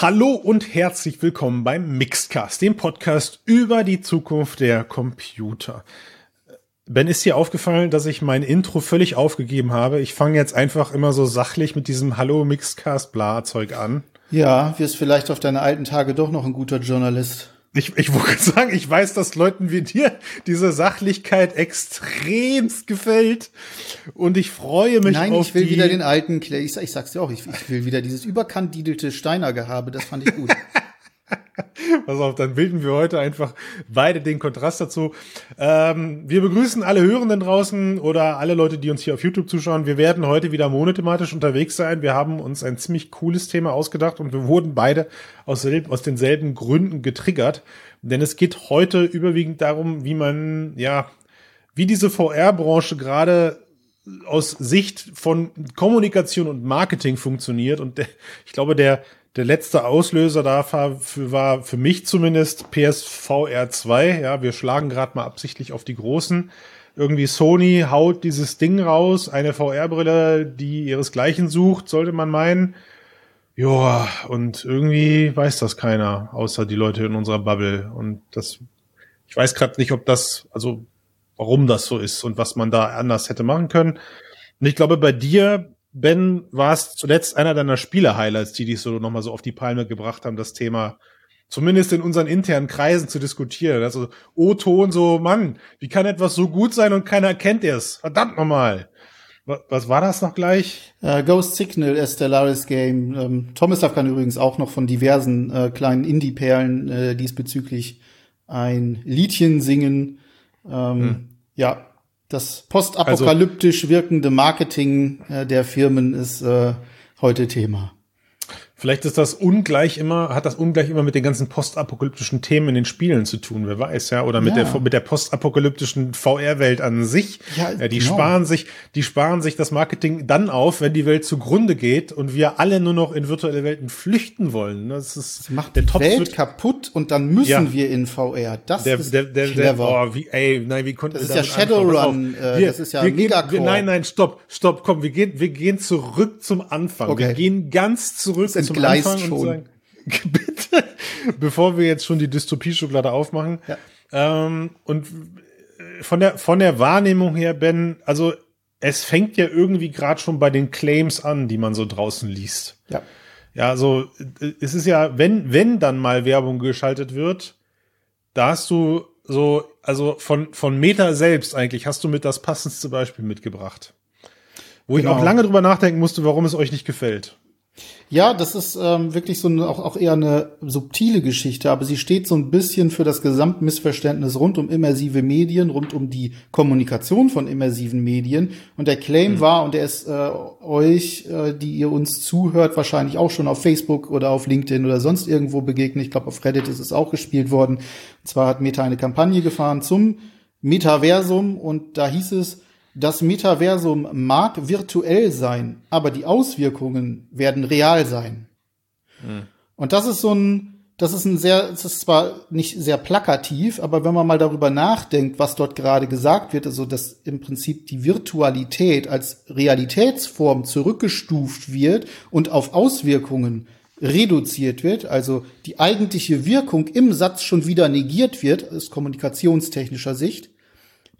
Hallo und herzlich willkommen beim Mixedcast, dem Podcast über die Zukunft der Computer. Ben, ist dir aufgefallen, dass ich mein Intro völlig aufgegeben habe? Ich fange jetzt einfach immer so sachlich mit diesem Hallo Mixedcast bla Zeug an. Ja, wirst vielleicht auf deine alten Tage doch noch ein guter Journalist. Ich, ich wollte sagen, ich weiß, dass Leuten wie dir diese Sachlichkeit extremst gefällt. Und ich freue mich Nein, auf ich will die wieder den alten Clay. Ich, ich sag's dir auch, ich, ich will wieder dieses überkandidelte Steiner-Gehabe, das fand ich gut. Pass auf, dann bilden wir heute einfach beide den Kontrast dazu. Ähm, wir begrüßen alle Hörenden draußen oder alle Leute, die uns hier auf YouTube zuschauen. Wir werden heute wieder monothematisch unterwegs sein. Wir haben uns ein ziemlich cooles Thema ausgedacht und wir wurden beide aus, aus denselben Gründen getriggert. Denn es geht heute überwiegend darum, wie man, ja, wie diese VR-Branche gerade aus Sicht von Kommunikation und Marketing funktioniert. Und ich glaube, der, der letzte Auslöser dafür war für mich zumindest PSVR 2. Ja, wir schlagen gerade mal absichtlich auf die Großen. Irgendwie Sony haut dieses Ding raus, eine VR-Brille, die ihresgleichen sucht, sollte man meinen. Ja, und irgendwie weiß das keiner, außer die Leute in unserer Bubble. Und das, ich weiß gerade nicht, ob das, also warum das so ist und was man da anders hätte machen können. Und ich glaube, bei dir Ben, war es zuletzt einer deiner Spiele-Highlights, die dich so nochmal so auf die Palme gebracht haben, das Thema zumindest in unseren internen Kreisen zu diskutieren. Also O-Ton so, Mann, wie kann etwas so gut sein und keiner kennt es? Verdammt nochmal. Was war das noch gleich? Uh, Ghost Signal, Stellaris Game. Ähm, Tomislav kann übrigens auch noch von diversen äh, kleinen Indie-Perlen äh, diesbezüglich ein Liedchen singen. Ähm, hm. Ja, das postapokalyptisch also, wirkende Marketing äh, der Firmen ist äh, heute Thema. Vielleicht ist das ungleich immer, hat das ungleich immer mit den ganzen postapokalyptischen Themen in den Spielen zu tun, wer weiß, ja, oder mit ja. der, mit der postapokalyptischen VR-Welt an sich. Ja, ja die genau. sparen sich, die sparen sich das Marketing dann auf, wenn die Welt zugrunde geht und wir alle nur noch in virtuelle Welten flüchten wollen. Das ist, Sie macht der die Welt kaputt und dann müssen ja. wir in VR. Das der, ist der, der, clever. Der, oh, wie, ey, nein, wie konnten Das ist ja Shadowrun, äh, das ist ja wir mega gehen, wir, Nein, nein, stopp, stopp, komm, wir gehen, wir gehen zurück zum Anfang. Okay. Wir gehen ganz zurück entgleist schon. Sagen, bitte, bevor wir jetzt schon die Dystopie-Schublade aufmachen. Ja. Ähm, und von der, von der Wahrnehmung her, Ben, also es fängt ja irgendwie gerade schon bei den Claims an, die man so draußen liest. Ja. Ja, also es ist ja, wenn, wenn dann mal Werbung geschaltet wird, da hast du so, also von, von Meta selbst eigentlich hast du mit das passendste Beispiel mitgebracht. Wo genau. ich auch lange drüber nachdenken musste, warum es euch nicht gefällt. Ja, das ist ähm, wirklich so eine, auch, auch eher eine subtile Geschichte, aber sie steht so ein bisschen für das Gesamtmissverständnis rund um immersive Medien, rund um die Kommunikation von immersiven Medien. Und der Claim mhm. war, und der ist äh, euch, äh, die ihr uns zuhört, wahrscheinlich auch schon auf Facebook oder auf LinkedIn oder sonst irgendwo begegnet. Ich glaube, auf Reddit ist es auch gespielt worden. Und zwar hat Meta eine Kampagne gefahren zum Metaversum und da hieß es, das Metaversum mag virtuell sein, aber die Auswirkungen werden real sein. Mhm. Und das ist so ein, das ist ein sehr, es ist zwar nicht sehr plakativ, aber wenn man mal darüber nachdenkt, was dort gerade gesagt wird, also dass im Prinzip die Virtualität als Realitätsform zurückgestuft wird und auf Auswirkungen reduziert wird, also die eigentliche Wirkung im Satz schon wieder negiert wird, aus kommunikationstechnischer Sicht,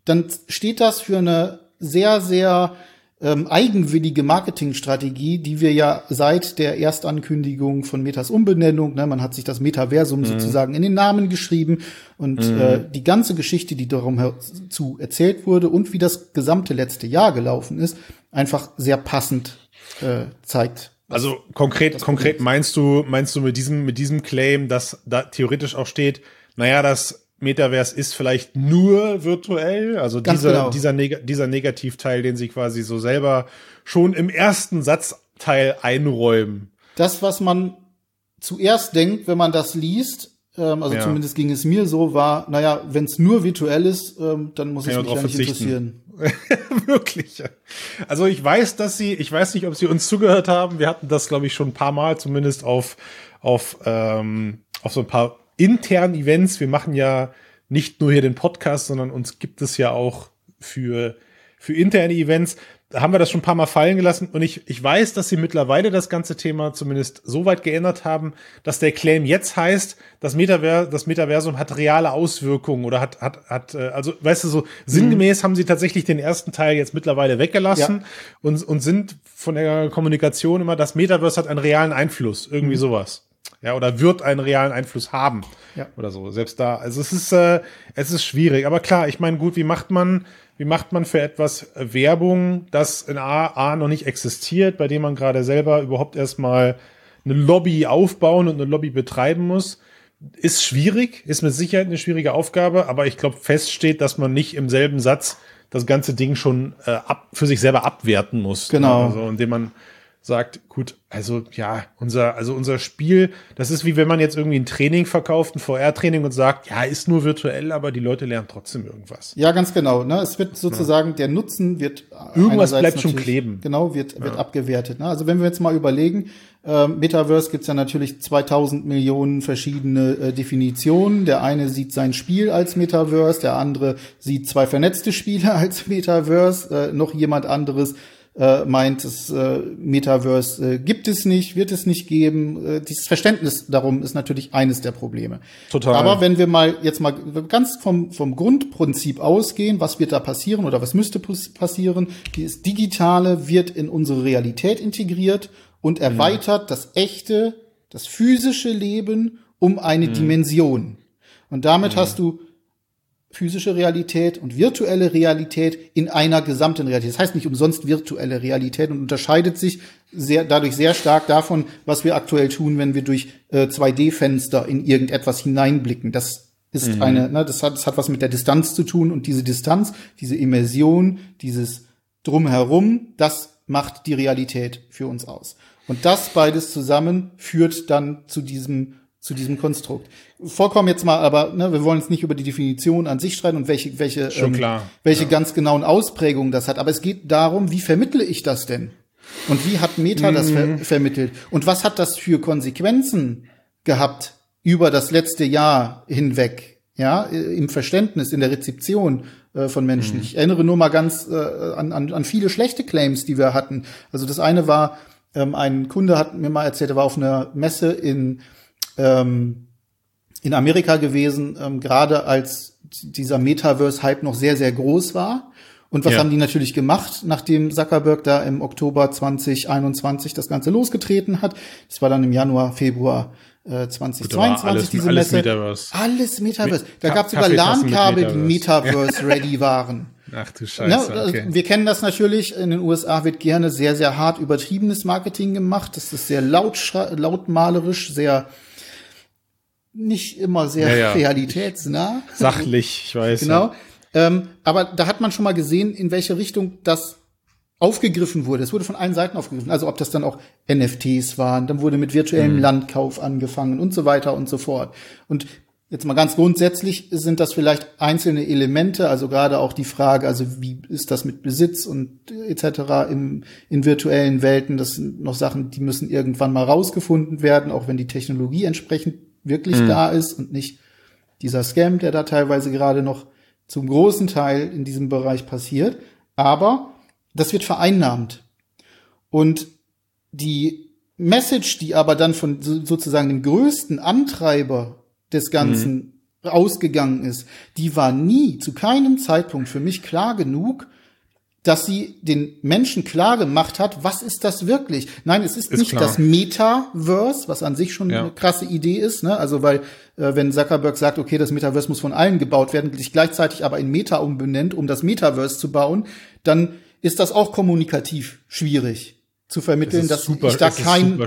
dann steht das für eine sehr, sehr ähm, eigenwillige Marketingstrategie, die wir ja seit der Erstankündigung von Metas Umbenennung, ne, man hat sich das Metaversum mhm. sozusagen in den Namen geschrieben und mhm. äh, die ganze Geschichte, die darum zu erzählt wurde und wie das gesamte letzte Jahr gelaufen ist, einfach sehr passend äh, zeigt. Also konkret, konkret meinst du, meinst du mit diesem, mit diesem Claim, dass da theoretisch auch steht, naja, das Metaverse ist vielleicht nur virtuell, also dieser, genau. dieser, Neg dieser Negativteil, den sie quasi so selber schon im ersten Satzteil einräumen. Das, was man zuerst denkt, wenn man das liest, ähm, also ja. zumindest ging es mir so, war, naja, wenn es nur virtuell ist, ähm, dann muss es mich ja nicht interessieren. Wirklich. Also ich weiß, dass sie, ich weiß nicht, ob sie uns zugehört haben. Wir hatten das, glaube ich, schon ein paar Mal, zumindest auf, auf, ähm, auf so ein paar internen Events. Wir machen ja nicht nur hier den Podcast, sondern uns gibt es ja auch für, für interne Events. haben wir das schon ein paar Mal fallen gelassen und ich, ich weiß, dass sie mittlerweile das ganze Thema zumindest so weit geändert haben, dass der Claim jetzt heißt, das, Metaver das Metaversum hat reale Auswirkungen oder hat, hat, hat, äh, also weißt du, so sinngemäß mhm. haben sie tatsächlich den ersten Teil jetzt mittlerweile weggelassen ja. und, und sind von der Kommunikation immer, das Metaverse hat einen realen Einfluss, irgendwie mhm. sowas. Ja, oder wird einen realen Einfluss haben. Ja. Oder so. Selbst da. Also es ist, äh, es ist schwierig. Aber klar, ich meine, gut, wie macht man, wie macht man für etwas Werbung, das in A, A noch nicht existiert, bei dem man gerade selber überhaupt erstmal eine Lobby aufbauen und eine Lobby betreiben muss? Ist schwierig, ist mit Sicherheit eine schwierige Aufgabe, aber ich glaube, feststeht, dass man nicht im selben Satz das ganze Ding schon äh, ab, für sich selber abwerten muss. Genau. Also, indem man sagt, gut, also ja, unser, also unser Spiel, das ist wie wenn man jetzt irgendwie ein Training verkauft, ein VR-Training und sagt, ja, ist nur virtuell, aber die Leute lernen trotzdem irgendwas. Ja, ganz genau. Ne? Es wird sozusagen, ja. der Nutzen wird irgendwas bleibt schon kleben. Genau, wird, wird ja. abgewertet. Ne? Also wenn wir jetzt mal überlegen, äh, Metaverse gibt's ja natürlich 2000 Millionen verschiedene äh, Definitionen. Der eine sieht sein Spiel als Metaverse, der andere sieht zwei vernetzte Spiele als Metaverse, äh, noch jemand anderes äh, meint, das äh, Metaverse äh, gibt es nicht, wird es nicht geben. Äh, dieses Verständnis darum ist natürlich eines der Probleme. Total. Aber wenn wir mal jetzt mal ganz vom, vom Grundprinzip ausgehen, was wird da passieren oder was müsste passieren? Das Digitale wird in unsere Realität integriert und erweitert mhm. das echte, das physische Leben um eine mhm. Dimension. Und damit mhm. hast du physische Realität und virtuelle Realität in einer gesamten Realität. Das heißt nicht umsonst virtuelle Realität und unterscheidet sich sehr, dadurch sehr stark davon, was wir aktuell tun, wenn wir durch äh, 2D-Fenster in irgendetwas hineinblicken. Das ist mhm. eine, ne, das hat, das hat was mit der Distanz zu tun und diese Distanz, diese Immersion, dieses Drumherum, das macht die Realität für uns aus. Und das beides zusammen führt dann zu diesem zu diesem Konstrukt. Vollkommen jetzt mal, aber ne, wir wollen jetzt nicht über die Definition an sich streiten und welche, welche, ähm, welche ja. ganz genauen Ausprägungen das hat. Aber es geht darum, wie vermittle ich das denn? Und wie hat Meta mhm. das ver mhm. vermittelt? Und was hat das für Konsequenzen gehabt über das letzte Jahr hinweg? Ja, im Verständnis, in der Rezeption äh, von Menschen. Mhm. Ich erinnere nur mal ganz äh, an, an, an viele schlechte Claims, die wir hatten. Also das eine war, ähm, ein Kunde hat mir mal erzählt, er war auf einer Messe in ähm, in Amerika gewesen, ähm, gerade als dieser Metaverse-Hype noch sehr, sehr groß war. Und was ja. haben die natürlich gemacht, nachdem Zuckerberg da im Oktober 2021 das Ganze losgetreten hat? Das war dann im Januar, Februar äh, 2022 alles, diese alles Messe. Metaverse. Alles Metaverse. Da gab es sogar LAN-Kabel, die Metaverse-ready waren. Ach du Scheiße. Ja, okay. Wir kennen das natürlich. In den USA wird gerne sehr, sehr hart übertriebenes Marketing gemacht. Das ist sehr laut, lautmalerisch, sehr nicht immer sehr ja, realitätsnah. Sachlich, ich weiß. Genau. Ähm, aber da hat man schon mal gesehen, in welche Richtung das aufgegriffen wurde. Es wurde von allen Seiten aufgegriffen. Also ob das dann auch NFTs waren, dann wurde mit virtuellem mhm. Landkauf angefangen und so weiter und so fort. Und jetzt mal ganz grundsätzlich sind das vielleicht einzelne Elemente, also gerade auch die Frage, also wie ist das mit Besitz und etc. Im, in virtuellen Welten, das sind noch Sachen, die müssen irgendwann mal rausgefunden werden, auch wenn die Technologie entsprechend wirklich mhm. da ist und nicht dieser Scam, der da teilweise gerade noch zum großen Teil in diesem Bereich passiert. Aber das wird vereinnahmt. Und die Message, die aber dann von sozusagen dem größten Antreiber des Ganzen mhm. ausgegangen ist, die war nie zu keinem Zeitpunkt für mich klar genug, dass sie den Menschen klar gemacht hat, was ist das wirklich? Nein, es ist, ist nicht klar. das Metaverse, was an sich schon ja. eine krasse Idee ist, ne? Also weil äh, wenn Zuckerberg sagt, okay, das Metaverse muss von allen gebaut werden, sich gleichzeitig aber in Meta umbenennt, um das Metaverse zu bauen, dann ist das auch kommunikativ schwierig zu vermitteln, dass super, ich da kein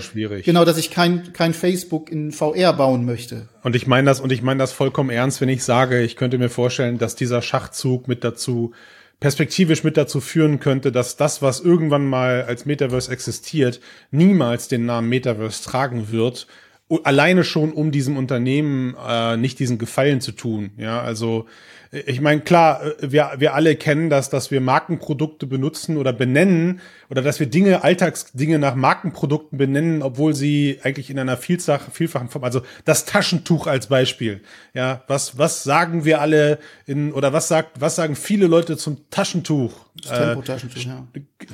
genau, dass ich kein kein Facebook in VR bauen möchte. Und ich meine das und ich meine das vollkommen ernst, wenn ich sage, ich könnte mir vorstellen, dass dieser Schachzug mit dazu perspektivisch mit dazu führen könnte, dass das, was irgendwann mal als Metaverse existiert, niemals den Namen Metaverse tragen wird alleine schon, um diesem Unternehmen äh, nicht diesen Gefallen zu tun. Ja, also ich meine, klar, äh, wir, wir alle kennen das, dass wir Markenprodukte benutzen oder benennen oder dass wir Dinge, Alltagsdinge nach Markenprodukten benennen, obwohl sie eigentlich in einer Vielfach, vielfachen Form, also das Taschentuch als Beispiel. Ja, was, was sagen wir alle in, oder was sagt, was sagen viele Leute zum Taschentuch? Das Tempo-Taschentuch, äh, ja.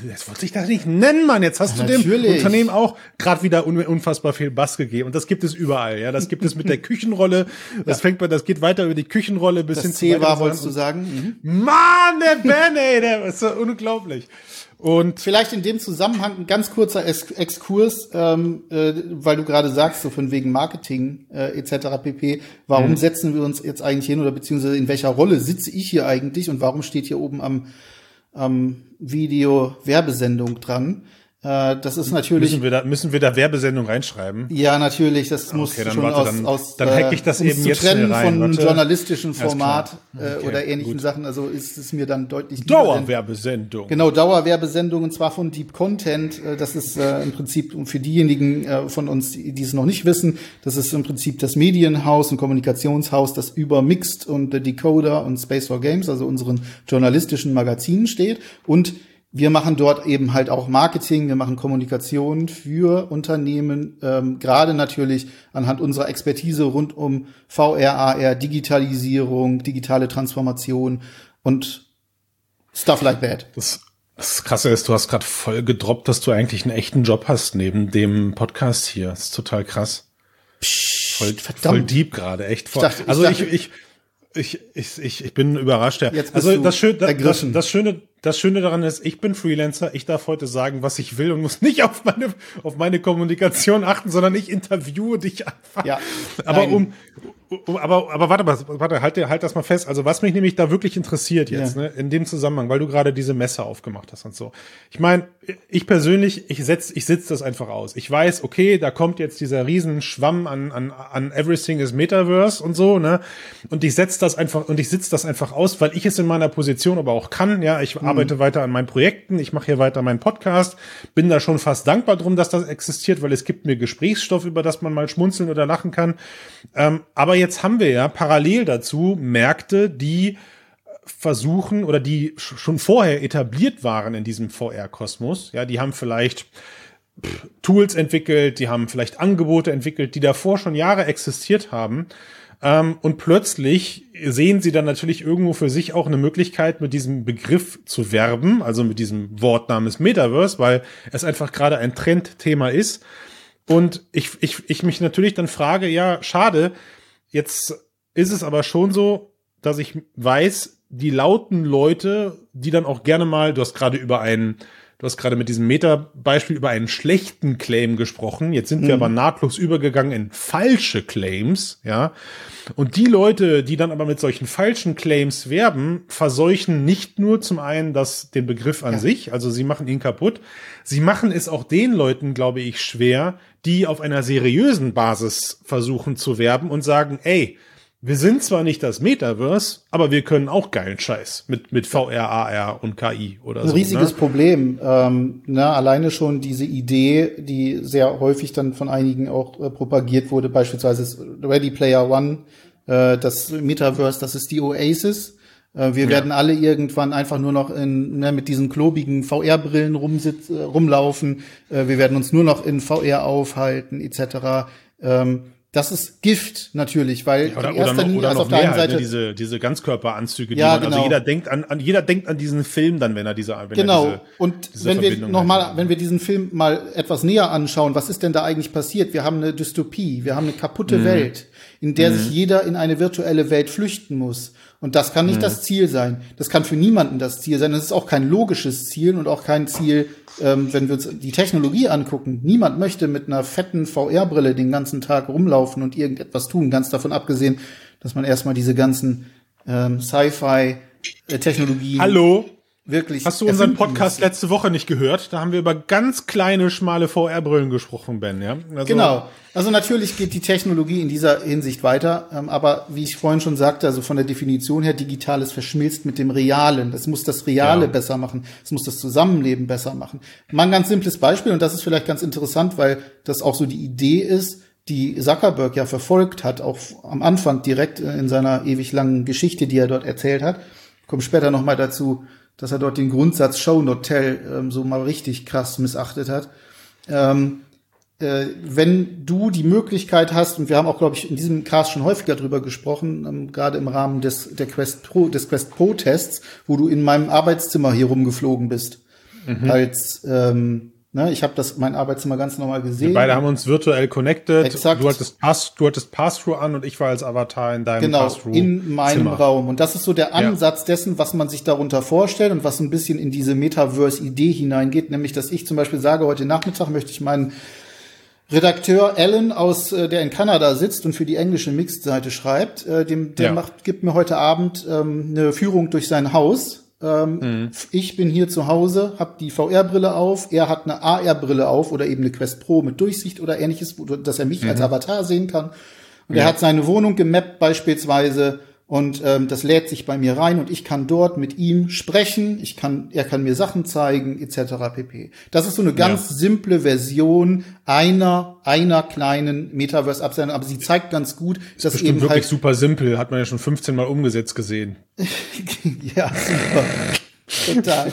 Das wollte ich das nicht nennen, Mann. Jetzt hast ja, du dem Unternehmen auch gerade wieder unfassbar viel Bass gegeben. Und das gibt es überall, ja. Das gibt es mit der Küchenrolle. Das ja. fängt bei, das geht weiter über die Küchenrolle bis das hin zu war, wolltest du sagen? Mhm. Mann, der Ben, ey, der ist so unglaublich. Und vielleicht in dem Zusammenhang ein ganz kurzer Exkurs, ähm, äh, weil du gerade sagst, so von wegen Marketing äh, etc. pp. Warum mhm. setzen wir uns jetzt eigentlich hin oder beziehungsweise in welcher Rolle sitze ich hier eigentlich und warum steht hier oben am, am Video Werbesendung dran? Äh, das ist natürlich. Müssen wir da, müssen wir da Werbesendung reinschreiben? Ja, natürlich. Das muss okay, schon warte, aus, dann, aus dann hack ich das äh, eben jetzt trennen rein. von warte. journalistischen Format okay, äh, oder ähnlichen gut. Sachen. Also ist es mir dann deutlich Dauerwerbesendung. Genau, Dauerwerbesendung und zwar von Deep Content. Äh, das ist äh, im Prinzip für diejenigen äh, von uns, die es noch nicht wissen, das ist im Prinzip das Medienhaus und Kommunikationshaus, das über Mixed und The Decoder und Space for Games, also unseren journalistischen Magazinen steht und wir machen dort eben halt auch Marketing, wir machen Kommunikation für Unternehmen, ähm, gerade natürlich anhand unserer Expertise rund um VR, AR, Digitalisierung, digitale Transformation und stuff like that. Das, das Krasse ist, du hast gerade voll gedroppt, dass du eigentlich einen echten Job hast neben dem Podcast hier. Das ist total krass. Psst, voll, voll deep gerade, echt voll. Ich dachte, also ich, dachte, ich, ich, ich, ich, ich bin überrascht. Ja. also das, Schön, das, das, Schöne, das Schöne daran ist, ich bin Freelancer, ich darf heute sagen, was ich will und muss nicht auf meine, auf meine Kommunikation achten, sondern ich interviewe dich einfach. Ja, aber um, aber, aber warte mal, warte, halt, halt das mal fest. Also was mich nämlich da wirklich interessiert jetzt, ja. ne, in dem Zusammenhang, weil du gerade diese Messe aufgemacht hast und so. Ich meine, ich persönlich, ich setz, ich sitze das einfach aus. Ich weiß, okay, da kommt jetzt dieser riesen Schwamm an, an, an Everything is Metaverse und so, ne? Und ich setz das einfach, und ich sitze das einfach aus, weil ich es in meiner Position aber auch kann. Ja, ich mhm. arbeite weiter an meinen Projekten, ich mache hier weiter meinen Podcast, bin da schon fast dankbar drum, dass das existiert, weil es gibt mir Gesprächsstoff, über das man mal schmunzeln oder lachen kann. Ähm, aber jetzt haben wir ja parallel dazu Märkte, die versuchen oder die schon vorher etabliert waren in diesem VR-Kosmos. Ja, die haben vielleicht Tools entwickelt, die haben vielleicht Angebote entwickelt, die davor schon Jahre existiert haben. Ähm, und plötzlich sehen sie dann natürlich irgendwo für sich auch eine Möglichkeit, mit diesem Begriff zu werben, also mit diesem Wort namens Metaverse, weil es einfach gerade ein Trendthema ist. Und ich, ich, ich mich natürlich dann frage, ja, schade, Jetzt ist es aber schon so, dass ich weiß, die lauten Leute, die dann auch gerne mal, du hast gerade über einen, du hast gerade mit diesem Meta-Beispiel über einen schlechten Claim gesprochen. Jetzt sind mhm. wir aber nahtlos übergegangen in falsche Claims, ja. Und die Leute, die dann aber mit solchen falschen Claims werben, verseuchen nicht nur zum einen das, den Begriff an ja. sich, also sie machen ihn kaputt, sie machen es auch den Leuten, glaube ich, schwer, die auf einer seriösen Basis versuchen zu werben und sagen, ey, wir sind zwar nicht das Metaverse, aber wir können auch geilen Scheiß mit, mit VR, AR und KI oder Ein so. Ein riesiges ne? Problem. Ähm, ne, alleine schon diese Idee, die sehr häufig dann von einigen auch äh, propagiert wurde, beispielsweise Ready Player One, äh, das Metaverse, das ist die Oasis. Äh, wir ja. werden alle irgendwann einfach nur noch in, ne, mit diesen klobigen VR-Brillen rumsitz, äh, rumlaufen. Äh, wir werden uns nur noch in VR aufhalten, etc. Ähm, das ist Gift natürlich, weil ja, oder, in erster oder noch, Linie, also auf der einen halt, ne, Seite ne, diese diese Ganzkörperanzüge, die ja, man, also genau. also jeder denkt an, an jeder denkt an diesen Film dann, wenn er diese wenn genau er diese, und diese wenn wir noch mal wenn wir diesen Film mal etwas näher anschauen, was ist denn da eigentlich passiert? Wir haben eine Dystopie, wir haben eine kaputte mhm. Welt, in der mhm. sich jeder in eine virtuelle Welt flüchten muss. Und das kann nicht mhm. das Ziel sein. Das kann für niemanden das Ziel sein. Das ist auch kein logisches Ziel und auch kein Ziel, ähm, wenn wir uns die Technologie angucken. Niemand möchte mit einer fetten VR-Brille den ganzen Tag rumlaufen und irgendetwas tun. Ganz davon abgesehen, dass man erstmal diese ganzen ähm, Sci-Fi-Technologien Hallo wirklich. Hast du unseren Podcast müssen. letzte Woche nicht gehört? Da haben wir über ganz kleine, schmale VR-Brillen gesprochen, Ben, ja? Also genau. Also natürlich geht die Technologie in dieser Hinsicht weiter, ähm, aber wie ich vorhin schon sagte, also von der Definition her, Digitales verschmilzt mit dem Realen. Es muss das Reale ja. besser machen. Es muss das Zusammenleben besser machen. Mal ein ganz simples Beispiel, und das ist vielleicht ganz interessant, weil das auch so die Idee ist, die Zuckerberg ja verfolgt hat, auch am Anfang direkt in seiner ewig langen Geschichte, die er dort erzählt hat. Kommt später noch mal dazu, dass er dort den Grundsatz Show Not Tell ähm, so mal richtig krass missachtet hat. Ähm, äh, wenn du die Möglichkeit hast, und wir haben auch, glaube ich, in diesem Cast schon häufiger drüber gesprochen, ähm, gerade im Rahmen des, der Quest Pro, des Quest Pro Tests, wo du in meinem Arbeitszimmer hier rumgeflogen bist, mhm. als ähm, Ne, ich habe das mein Arbeitszimmer ganz normal gesehen. Wir beide haben uns virtuell connected. Exakt. Du hattest Pass, du hattest Pass-through an und ich war als Avatar in deinem genau, Pass-through. in meinem Zimmer. Raum. Und das ist so der Ansatz ja. dessen, was man sich darunter vorstellt und was ein bisschen in diese Metaverse-Idee hineingeht, nämlich, dass ich zum Beispiel sage, heute Nachmittag möchte ich meinen Redakteur Alan aus, äh, der in Kanada sitzt und für die englische Mixed-Seite schreibt, äh, dem, der ja. macht, gibt mir heute Abend ähm, eine Führung durch sein Haus ähm, mhm. Ich bin hier zu Hause, habe die VR-Brille auf, er hat eine AR-Brille auf oder eben eine Quest Pro mit Durchsicht oder ähnliches, dass er mich mhm. als Avatar sehen kann. Und ja. er hat seine Wohnung gemappt beispielsweise und ähm, das lädt sich bei mir rein und ich kann dort mit ihm sprechen, ich kann, er kann mir Sachen zeigen, etc. pp. Das ist so eine ganz ja. simple Version einer, einer kleinen Metaverse-Absendung, aber sie zeigt ganz gut, das dass eben wirklich halt super simpel, hat man ja schon 15 Mal umgesetzt gesehen. ja, super. Total.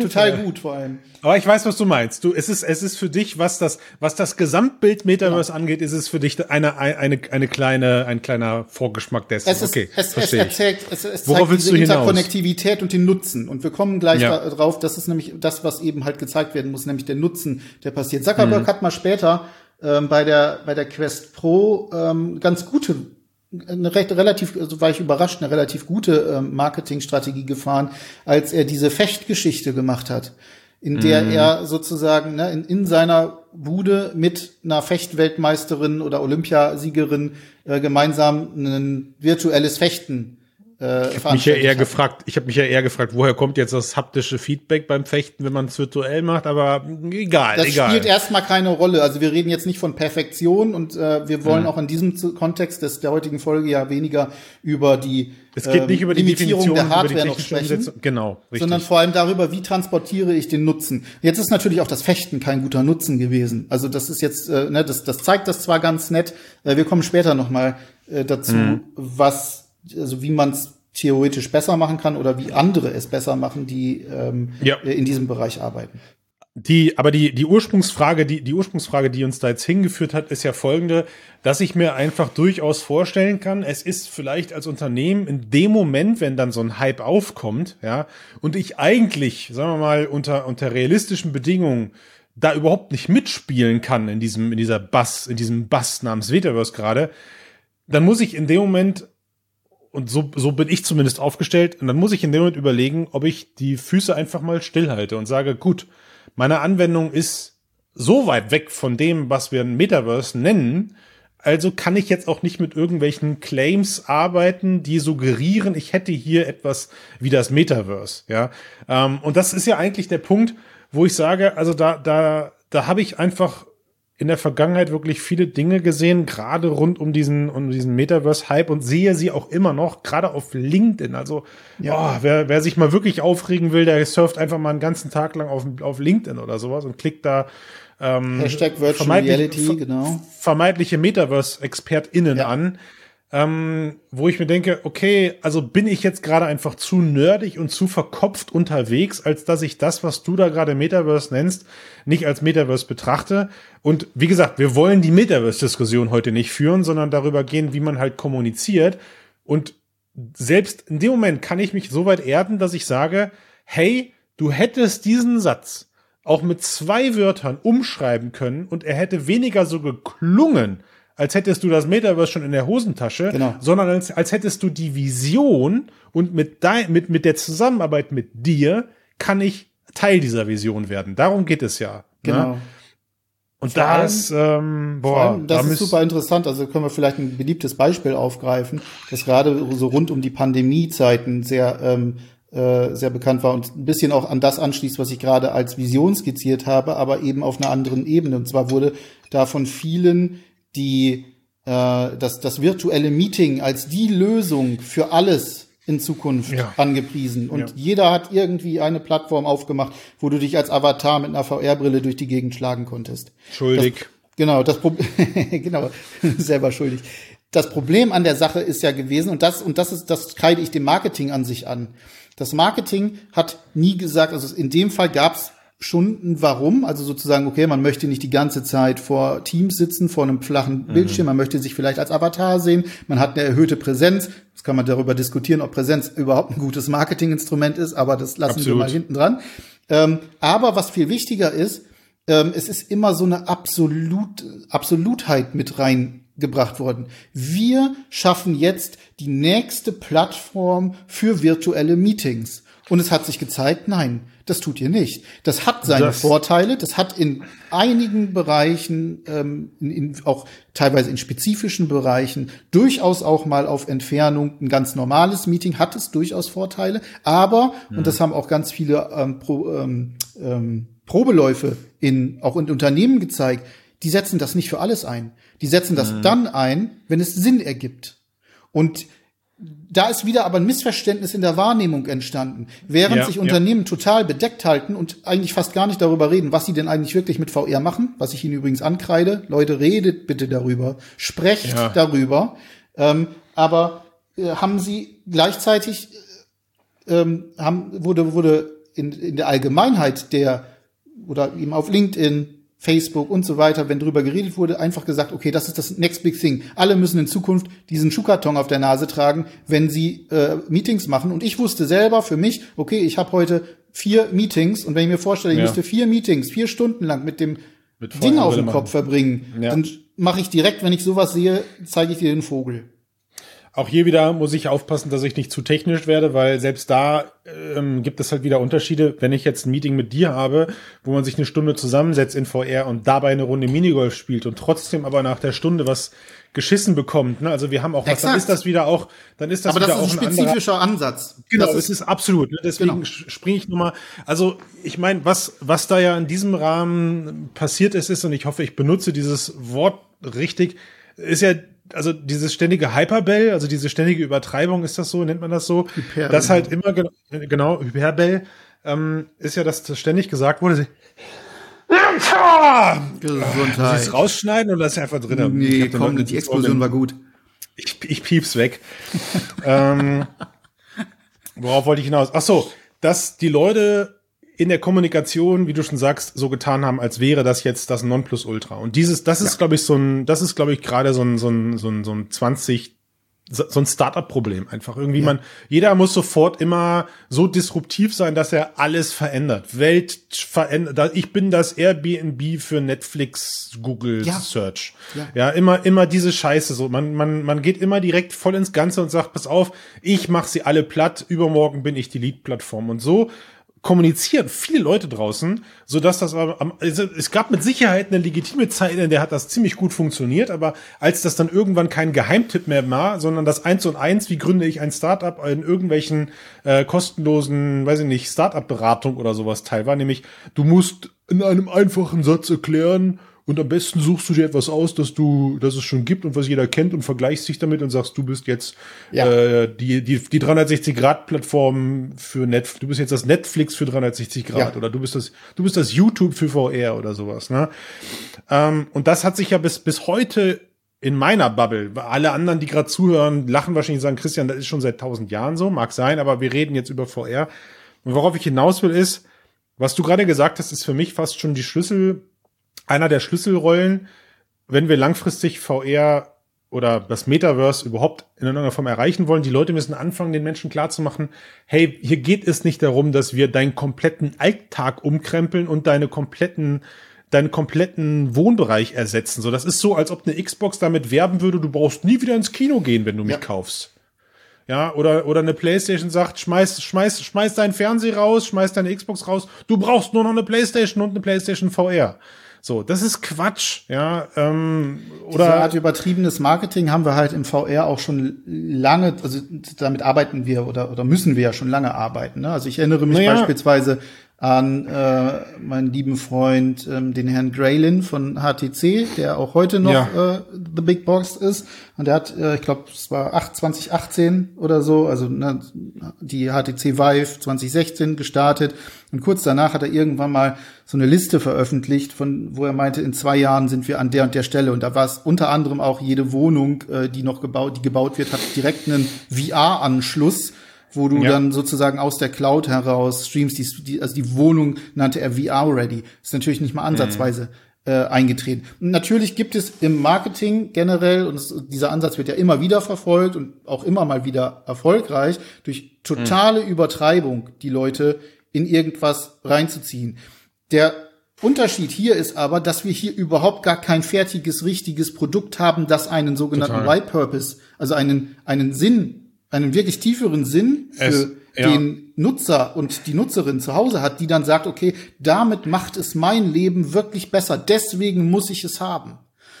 Total gut vor allem. Aber ich weiß, was du meinst. Du, es ist, es ist für dich, was das, was das Gesamtbild Metaverse ja. angeht, ist es für dich eine, eine, eine kleine, ein kleiner Vorgeschmack dessen. Es ist, okay, es, es erzählt, es, es Worauf zeigt diese Interkonnektivität und den Nutzen. Und wir kommen gleich ja. darauf, das ist nämlich das, was eben halt gezeigt werden muss, nämlich der Nutzen, der passiert. Zuckerberg mhm. hat mal später ähm, bei der, bei der Quest Pro ähm, ganz gute eine recht relativ, also war ich überrascht, eine relativ gute ähm, Marketingstrategie gefahren, als er diese Fechtgeschichte gemacht hat, in der mm. er sozusagen ne, in, in seiner Bude mit einer Fechtweltmeisterin oder Olympiasiegerin äh, gemeinsam ein virtuelles Fechten äh, ich habe mich ja eher hat. gefragt, ich habe mich ja eher gefragt, woher kommt jetzt das haptische Feedback beim Fechten, wenn man es virtuell macht, aber egal, das egal. Das spielt erstmal keine Rolle. Also wir reden jetzt nicht von Perfektion und äh, wir wollen mhm. auch in diesem Kontext des der heutigen Folge ja weniger über die es geht nicht über die Limitierung der Hardware noch sprechen, genau, richtig. sondern vor allem darüber, wie transportiere ich den Nutzen. Jetzt ist natürlich auch das Fechten kein guter Nutzen gewesen. Also das ist jetzt, äh, ne, das, das zeigt das zwar ganz nett. Äh, wir kommen später noch mal äh, dazu, mhm. was also wie man es theoretisch besser machen kann oder wie andere es besser machen, die ähm, ja. in diesem Bereich arbeiten. Die, aber die, die Ursprungsfrage, die, die Ursprungsfrage, die uns da jetzt hingeführt hat, ist ja folgende, dass ich mir einfach durchaus vorstellen kann, es ist vielleicht als Unternehmen in dem Moment, wenn dann so ein Hype aufkommt, ja, und ich eigentlich, sagen wir mal, unter, unter realistischen Bedingungen da überhaupt nicht mitspielen kann in diesem, in dieser Bass, in diesem Bass namens Metaverse gerade, dann muss ich in dem Moment und so, so bin ich zumindest aufgestellt. Und dann muss ich in dem Moment überlegen, ob ich die Füße einfach mal stillhalte und sage, gut, meine Anwendung ist so weit weg von dem, was wir ein Metaverse nennen, also kann ich jetzt auch nicht mit irgendwelchen Claims arbeiten, die suggerieren, ich hätte hier etwas wie das Metaverse, ja. Ähm, und das ist ja eigentlich der Punkt, wo ich sage, also da, da, da habe ich einfach in der Vergangenheit wirklich viele Dinge gesehen, gerade rund um diesen, um diesen Metaverse-Hype und sehe sie auch immer noch, gerade auf LinkedIn. Also, ja. oh, wer, wer sich mal wirklich aufregen will, der surft einfach mal einen ganzen Tag lang auf, auf LinkedIn oder sowas und klickt da ähm, Hashtag Virtual Reality, genau. vermeintliche Metaverse-ExpertInnen ja. an, ähm, wo ich mir denke, okay, also bin ich jetzt gerade einfach zu nerdig und zu verkopft unterwegs, als dass ich das, was du da gerade Metaverse nennst, nicht als Metaverse betrachte. Und wie gesagt, wir wollen die Metaverse-Diskussion heute nicht führen, sondern darüber gehen, wie man halt kommuniziert. Und selbst in dem Moment kann ich mich so weit erden, dass ich sage, hey, du hättest diesen Satz auch mit zwei Wörtern umschreiben können und er hätte weniger so geklungen, als hättest du das Metaverse schon in der Hosentasche, genau. sondern als, als hättest du die Vision und mit, dein, mit, mit der Zusammenarbeit mit dir kann ich Teil dieser Vision werden. Darum geht es ja. Ne? Genau. Ne? Und vor da ist, ähm, boah, allem, das da ist super interessant. Also können wir vielleicht ein beliebtes Beispiel aufgreifen, das gerade so rund um die Pandemiezeiten sehr ähm, äh, sehr bekannt war und ein bisschen auch an das anschließt, was ich gerade als Vision skizziert habe, aber eben auf einer anderen Ebene. Und zwar wurde da von vielen die äh, das, das virtuelle Meeting als die Lösung für alles in Zukunft ja. angepriesen. Und ja. jeder hat irgendwie eine Plattform aufgemacht, wo du dich als Avatar mit einer VR-Brille durch die Gegend schlagen konntest. Schuldig. Genau, das Problem, genau, selber schuldig. Das Problem an der Sache ist ja gewesen, und das, und das ist, das kreide ich dem Marketing an sich an. Das Marketing hat nie gesagt, also in dem Fall gab ein Warum, also sozusagen, okay, man möchte nicht die ganze Zeit vor Teams sitzen, vor einem flachen mhm. Bildschirm, man möchte sich vielleicht als Avatar sehen, man hat eine erhöhte Präsenz. Jetzt kann man darüber diskutieren, ob Präsenz überhaupt ein gutes Marketinginstrument ist, aber das lassen Absolut. wir mal hinten dran. Ähm, aber was viel wichtiger ist, ähm, es ist immer so eine Absolut, Absolutheit mit reingebracht worden. Wir schaffen jetzt die nächste Plattform für virtuelle Meetings. Und es hat sich gezeigt, nein, das tut ihr nicht. Das hat seine das Vorteile, das hat in einigen Bereichen, ähm, in, in, auch teilweise in spezifischen Bereichen, durchaus auch mal auf Entfernung ein ganz normales Meeting, hat es durchaus Vorteile. Aber, mhm. und das haben auch ganz viele ähm, Pro, ähm, ähm, Probeläufe in, auch in Unternehmen gezeigt, die setzen das nicht für alles ein. Die setzen das mhm. dann ein, wenn es Sinn ergibt. Und da ist wieder aber ein Missverständnis in der Wahrnehmung entstanden. Während ja, sich Unternehmen ja. total bedeckt halten und eigentlich fast gar nicht darüber reden, was sie denn eigentlich wirklich mit VR machen, was ich ihnen übrigens ankreide. Leute, redet bitte darüber, sprecht ja. darüber. Ähm, aber äh, haben sie gleichzeitig ähm, haben, wurde, wurde in, in der Allgemeinheit der oder eben auf LinkedIn, Facebook und so weiter, wenn drüber geredet wurde, einfach gesagt, okay, das ist das Next Big Thing. Alle müssen in Zukunft diesen Schuhkarton auf der Nase tragen, wenn sie äh, Meetings machen. Und ich wusste selber für mich, okay, ich habe heute vier Meetings und wenn ich mir vorstelle, ich ja. müsste vier Meetings, vier Stunden lang mit dem mit Ding auf dem Kopf verbringen, ja. dann mache ich direkt, wenn ich sowas sehe, zeige ich dir den Vogel. Auch hier wieder muss ich aufpassen, dass ich nicht zu technisch werde, weil selbst da ähm, gibt es halt wieder Unterschiede. Wenn ich jetzt ein Meeting mit dir habe, wo man sich eine Stunde zusammensetzt in VR und dabei eine Runde Minigolf spielt und trotzdem aber nach der Stunde was geschissen bekommt. Ne? Also wir haben auch was, dann ist das wieder auch, dann ist das aber wieder das ist ein spezifischer anderer, Ansatz. Genau, das es ist absolut. Ne? Deswegen genau. springe ich nochmal. Also ich meine, was was da ja in diesem Rahmen passiert ist, ist und ich hoffe, ich benutze dieses Wort richtig, ist ja also dieses ständige Hyperbell, also diese ständige Übertreibung, ist das so, nennt man das so? Hyperbell. Das halt immer, genau, Hyperbell, ähm, ist ja, dass das ständig gesagt wurde, Gesundheit. Sie rausschneiden oder ist einfach drin? Nee, komm, die Explosion war gut. Ich, ich piep's weg. ähm, worauf wollte ich hinaus? Ach so, dass die Leute in der Kommunikation, wie du schon sagst, so getan haben, als wäre das jetzt das Nonplusultra. Und dieses, das ist, ja. glaube ich, so ein, das ist, glaube ich, gerade so ein, so ein, so ein, so ein 20, so ein Startup-Problem einfach. Irgendwie ja. man, jeder muss sofort immer so disruptiv sein, dass er alles verändert. Welt verändert. Ich bin das Airbnb für Netflix, Google ja. Search. Ja. ja, immer, immer diese Scheiße. So, man, man, man geht immer direkt voll ins Ganze und sagt, pass auf, ich mache sie alle platt. Übermorgen bin ich die Lead-Plattform. Und so kommunizieren viele Leute draußen, so dass das also es gab mit Sicherheit eine legitime Zeit, in der hat das ziemlich gut funktioniert, aber als das dann irgendwann kein Geheimtipp mehr war, sondern das eins und eins, wie gründe ich ein Startup in irgendwelchen äh, kostenlosen, weiß ich nicht, Startup-Beratung oder sowas teil war, nämlich du musst in einem einfachen Satz erklären, und am besten suchst du dir etwas aus, das du, das es schon gibt und was jeder kennt und vergleichst dich damit und sagst, du bist jetzt ja. äh, die, die, die 360-Grad-Plattform für Netflix, du bist jetzt das Netflix für 360 Grad ja. oder du bist das, du bist das YouTube für VR oder sowas. Ne? Ähm, und das hat sich ja bis, bis heute in meiner Bubble, alle anderen, die gerade zuhören, lachen wahrscheinlich und sagen, Christian, das ist schon seit tausend Jahren so, mag sein, aber wir reden jetzt über VR. Und worauf ich hinaus will, ist, was du gerade gesagt hast, ist für mich fast schon die Schlüssel einer der Schlüsselrollen, wenn wir langfristig VR oder das Metaverse überhaupt in irgendeiner Form erreichen wollen. Die Leute müssen anfangen, den Menschen klarzumachen, hey, hier geht es nicht darum, dass wir deinen kompletten Alltag umkrempeln und deine kompletten deinen kompletten Wohnbereich ersetzen. So, das ist so, als ob eine Xbox damit werben würde, du brauchst nie wieder ins Kino gehen, wenn du mich ja. kaufst. Ja, oder, oder eine Playstation sagt, schmeiß, schmeiß, schmeiß deinen Fernseher raus, schmeiß deine Xbox raus, du brauchst nur noch eine Playstation und eine Playstation VR. So, das ist Quatsch, ja. Ähm, oder Diese Art übertriebenes Marketing haben wir halt im VR auch schon lange, also damit arbeiten wir oder, oder müssen wir ja schon lange arbeiten. Ne? Also ich erinnere mich naja. beispielsweise an äh, meinen lieben Freund, ähm, den Herrn Graylin von HTC, der auch heute noch ja. äh, The Big Box ist. Und der hat, äh, ich glaube, es war 8, 2018 oder so, also ne, die HTC Vive 2016 gestartet. Und kurz danach hat er irgendwann mal so eine Liste veröffentlicht, von wo er meinte, in zwei Jahren sind wir an der und der Stelle. Und da war es unter anderem auch jede Wohnung, äh, die noch gebaut, die gebaut wird, hat direkt einen VR-Anschluss wo du ja. dann sozusagen aus der Cloud heraus streamst. Die, die, also die Wohnung nannte er VR-ready. Ist natürlich nicht mal ansatzweise mhm. äh, eingetreten. Und natürlich gibt es im Marketing generell, und es, dieser Ansatz wird ja immer wieder verfolgt und auch immer mal wieder erfolgreich, durch totale mhm. Übertreibung die Leute in irgendwas reinzuziehen. Der Unterschied hier ist aber, dass wir hier überhaupt gar kein fertiges, richtiges Produkt haben, das einen sogenannten White Purpose, also einen, einen Sinn einen wirklich tieferen Sinn für es, ja. den Nutzer und die Nutzerin zu Hause hat, die dann sagt, okay, damit macht es mein Leben wirklich besser, deswegen muss ich es haben.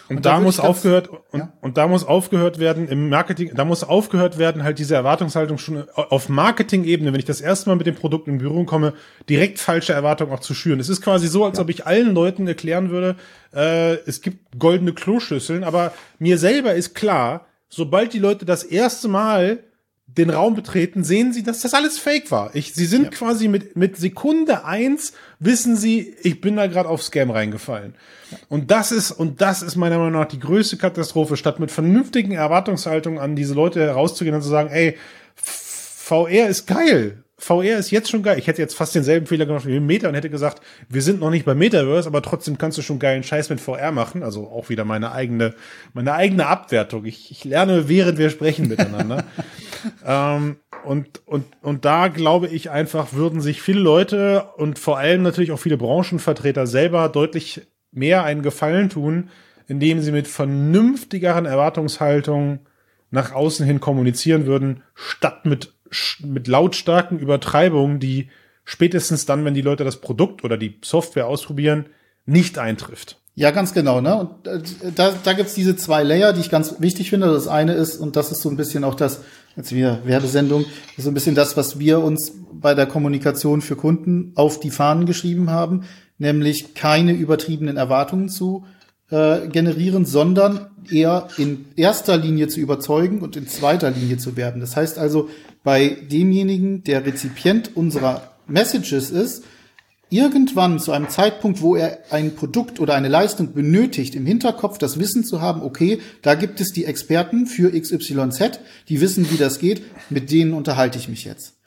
Und, und da, da muss aufgehört und, ja? und da muss aufgehört werden im Marketing, da muss aufgehört werden, halt diese Erwartungshaltung schon auf Marketing-Ebene, wenn ich das erste Mal mit dem Produkt in Berührung komme, direkt falsche Erwartungen auch zu schüren. Es ist quasi so, als ja. ob ich allen Leuten erklären würde, äh, es gibt goldene Kloschüsseln, aber mir selber ist klar, sobald die Leute das erste Mal den Raum betreten, sehen sie, dass das alles fake war. Ich, sie sind ja. quasi mit, mit Sekunde eins, wissen sie, ich bin da gerade auf Scam reingefallen. Ja. Und das ist, und das ist meiner Meinung nach die größte Katastrophe, statt mit vernünftigen Erwartungshaltungen an diese Leute herauszugehen und zu sagen, ey, VR ist geil. VR ist jetzt schon geil. Ich hätte jetzt fast denselben Fehler gemacht wie Meta und hätte gesagt, wir sind noch nicht bei Metaverse, aber trotzdem kannst du schon geilen Scheiß mit VR machen. Also auch wieder meine eigene, meine eigene Abwertung. Ich, ich lerne, während wir sprechen miteinander. ähm, und, und, und da glaube ich einfach, würden sich viele Leute und vor allem natürlich auch viele Branchenvertreter selber deutlich mehr einen Gefallen tun, indem sie mit vernünftigeren Erwartungshaltungen nach außen hin kommunizieren würden, statt mit mit lautstarken Übertreibungen, die spätestens dann, wenn die Leute das Produkt oder die Software ausprobieren, nicht eintrifft. Ja, ganz genau. Ne? Und äh, da, da gibt's diese zwei Layer, die ich ganz wichtig finde. Das eine ist, und das ist so ein bisschen auch das, jetzt wieder Werbesendung, so ein bisschen das, was wir uns bei der Kommunikation für Kunden auf die Fahnen geschrieben haben, nämlich keine übertriebenen Erwartungen zu äh, generieren, sondern eher in erster Linie zu überzeugen und in zweiter Linie zu werben. Das heißt also, bei demjenigen, der Rezipient unserer Messages ist, irgendwann zu einem Zeitpunkt, wo er ein Produkt oder eine Leistung benötigt, im Hinterkopf das Wissen zu haben, okay, da gibt es die Experten für XYZ, die wissen, wie das geht, mit denen unterhalte ich mich jetzt.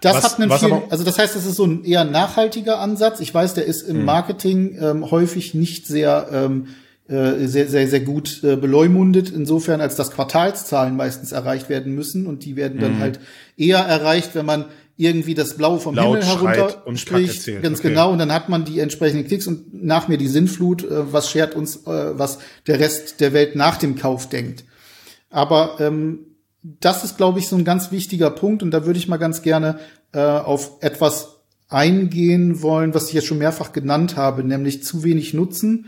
Das was, hat einen viel, also das heißt, das ist so ein eher nachhaltiger Ansatz. Ich weiß, der ist im hm. Marketing ähm, häufig nicht sehr ähm, äh, sehr, sehr, sehr gut äh, beleumundet, insofern als dass Quartalszahlen meistens erreicht werden müssen und die werden dann mhm. halt eher erreicht, wenn man irgendwie das Blau vom Laut Himmel herunter spricht, ganz okay. genau, und dann hat man die entsprechenden Klicks und nach mir die Sinnflut, äh, was schert uns, äh, was der Rest der Welt nach dem Kauf denkt. Aber ähm, das ist, glaube ich, so ein ganz wichtiger Punkt und da würde ich mal ganz gerne äh, auf etwas eingehen wollen, was ich jetzt schon mehrfach genannt habe, nämlich zu wenig Nutzen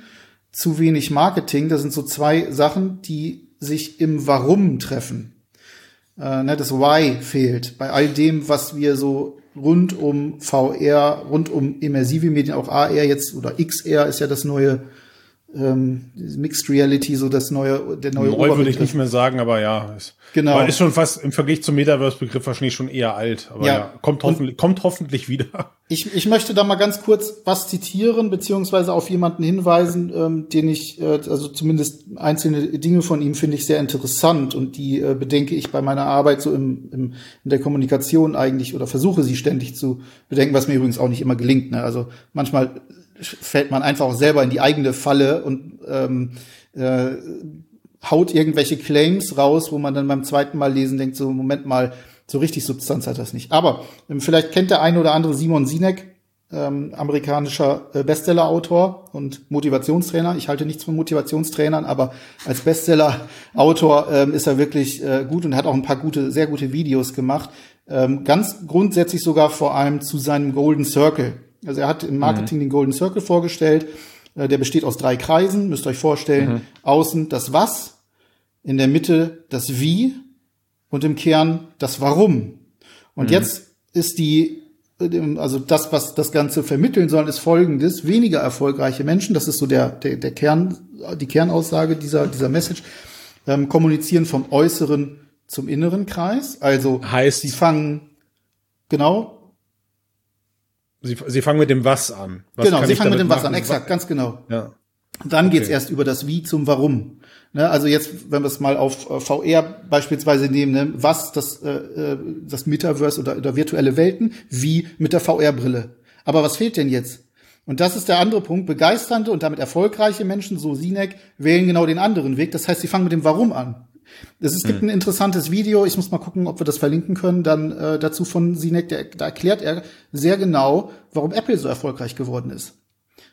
zu wenig Marketing. Das sind so zwei Sachen, die sich im Warum treffen. Äh, ne, das Why fehlt bei all dem, was wir so rund um VR, rund um immersive Medien, auch AR jetzt oder XR ist ja das neue ähm, Mixed Reality, so das neue, der neue Neu würde ich nicht mehr sagen, aber ja. Ist, genau. Aber ist schon fast im Vergleich zum Metaverse-Begriff wahrscheinlich schon eher alt. Aber ja, ja kommt, hoffentlich, kommt hoffentlich wieder. Ich, ich möchte da mal ganz kurz was zitieren, beziehungsweise auf jemanden hinweisen, ähm, den ich, äh, also zumindest einzelne Dinge von ihm finde ich sehr interessant und die äh, bedenke ich bei meiner Arbeit so im, im, in der Kommunikation eigentlich oder versuche sie ständig zu bedenken, was mir übrigens auch nicht immer gelingt. Ne? Also manchmal fällt man einfach auch selber in die eigene Falle und ähm, äh, haut irgendwelche Claims raus, wo man dann beim zweiten Mal lesen denkt, so Moment mal, so richtig Substanz hat das nicht. Aber ähm, vielleicht kennt der eine oder andere Simon Sinek, ähm, amerikanischer äh, Bestseller-Autor und Motivationstrainer. Ich halte nichts von Motivationstrainern, aber als Bestseller-Autor ähm, ist er wirklich äh, gut und hat auch ein paar gute, sehr gute Videos gemacht. Ähm, ganz grundsätzlich sogar vor allem zu seinem Golden Circle. Also er hat im Marketing mhm. den Golden Circle vorgestellt. Äh, der besteht aus drei Kreisen, müsst ihr euch vorstellen. Mhm. Außen das Was, in der Mitte das Wie und im Kern das Warum. Und mhm. jetzt ist die also das, was das Ganze vermitteln soll, ist folgendes. Weniger erfolgreiche Menschen, das ist so der, der, der Kern, die Kernaussage dieser, dieser Message, ähm, kommunizieren vom äußeren zum inneren Kreis. Also heißt, sie fangen, genau. Sie, sie fangen mit dem Was an. Was genau, sie fangen mit dem Was an, exakt, ganz genau. Ja. Dann okay. geht's erst über das Wie zum Warum. Ne, also jetzt, wenn wir es mal auf äh, VR beispielsweise nehmen, ne, was das, äh, äh, das Metaverse oder, oder virtuelle Welten, wie mit der VR-Brille. Aber was fehlt denn jetzt? Und das ist der andere Punkt. Begeisternde und damit erfolgreiche Menschen, so Sinek, wählen genau den anderen Weg. Das heißt, sie fangen mit dem Warum an. Es, es gibt hm. ein interessantes Video, ich muss mal gucken, ob wir das verlinken können, dann äh, dazu von Sinek, der, da erklärt er sehr genau, warum Apple so erfolgreich geworden ist.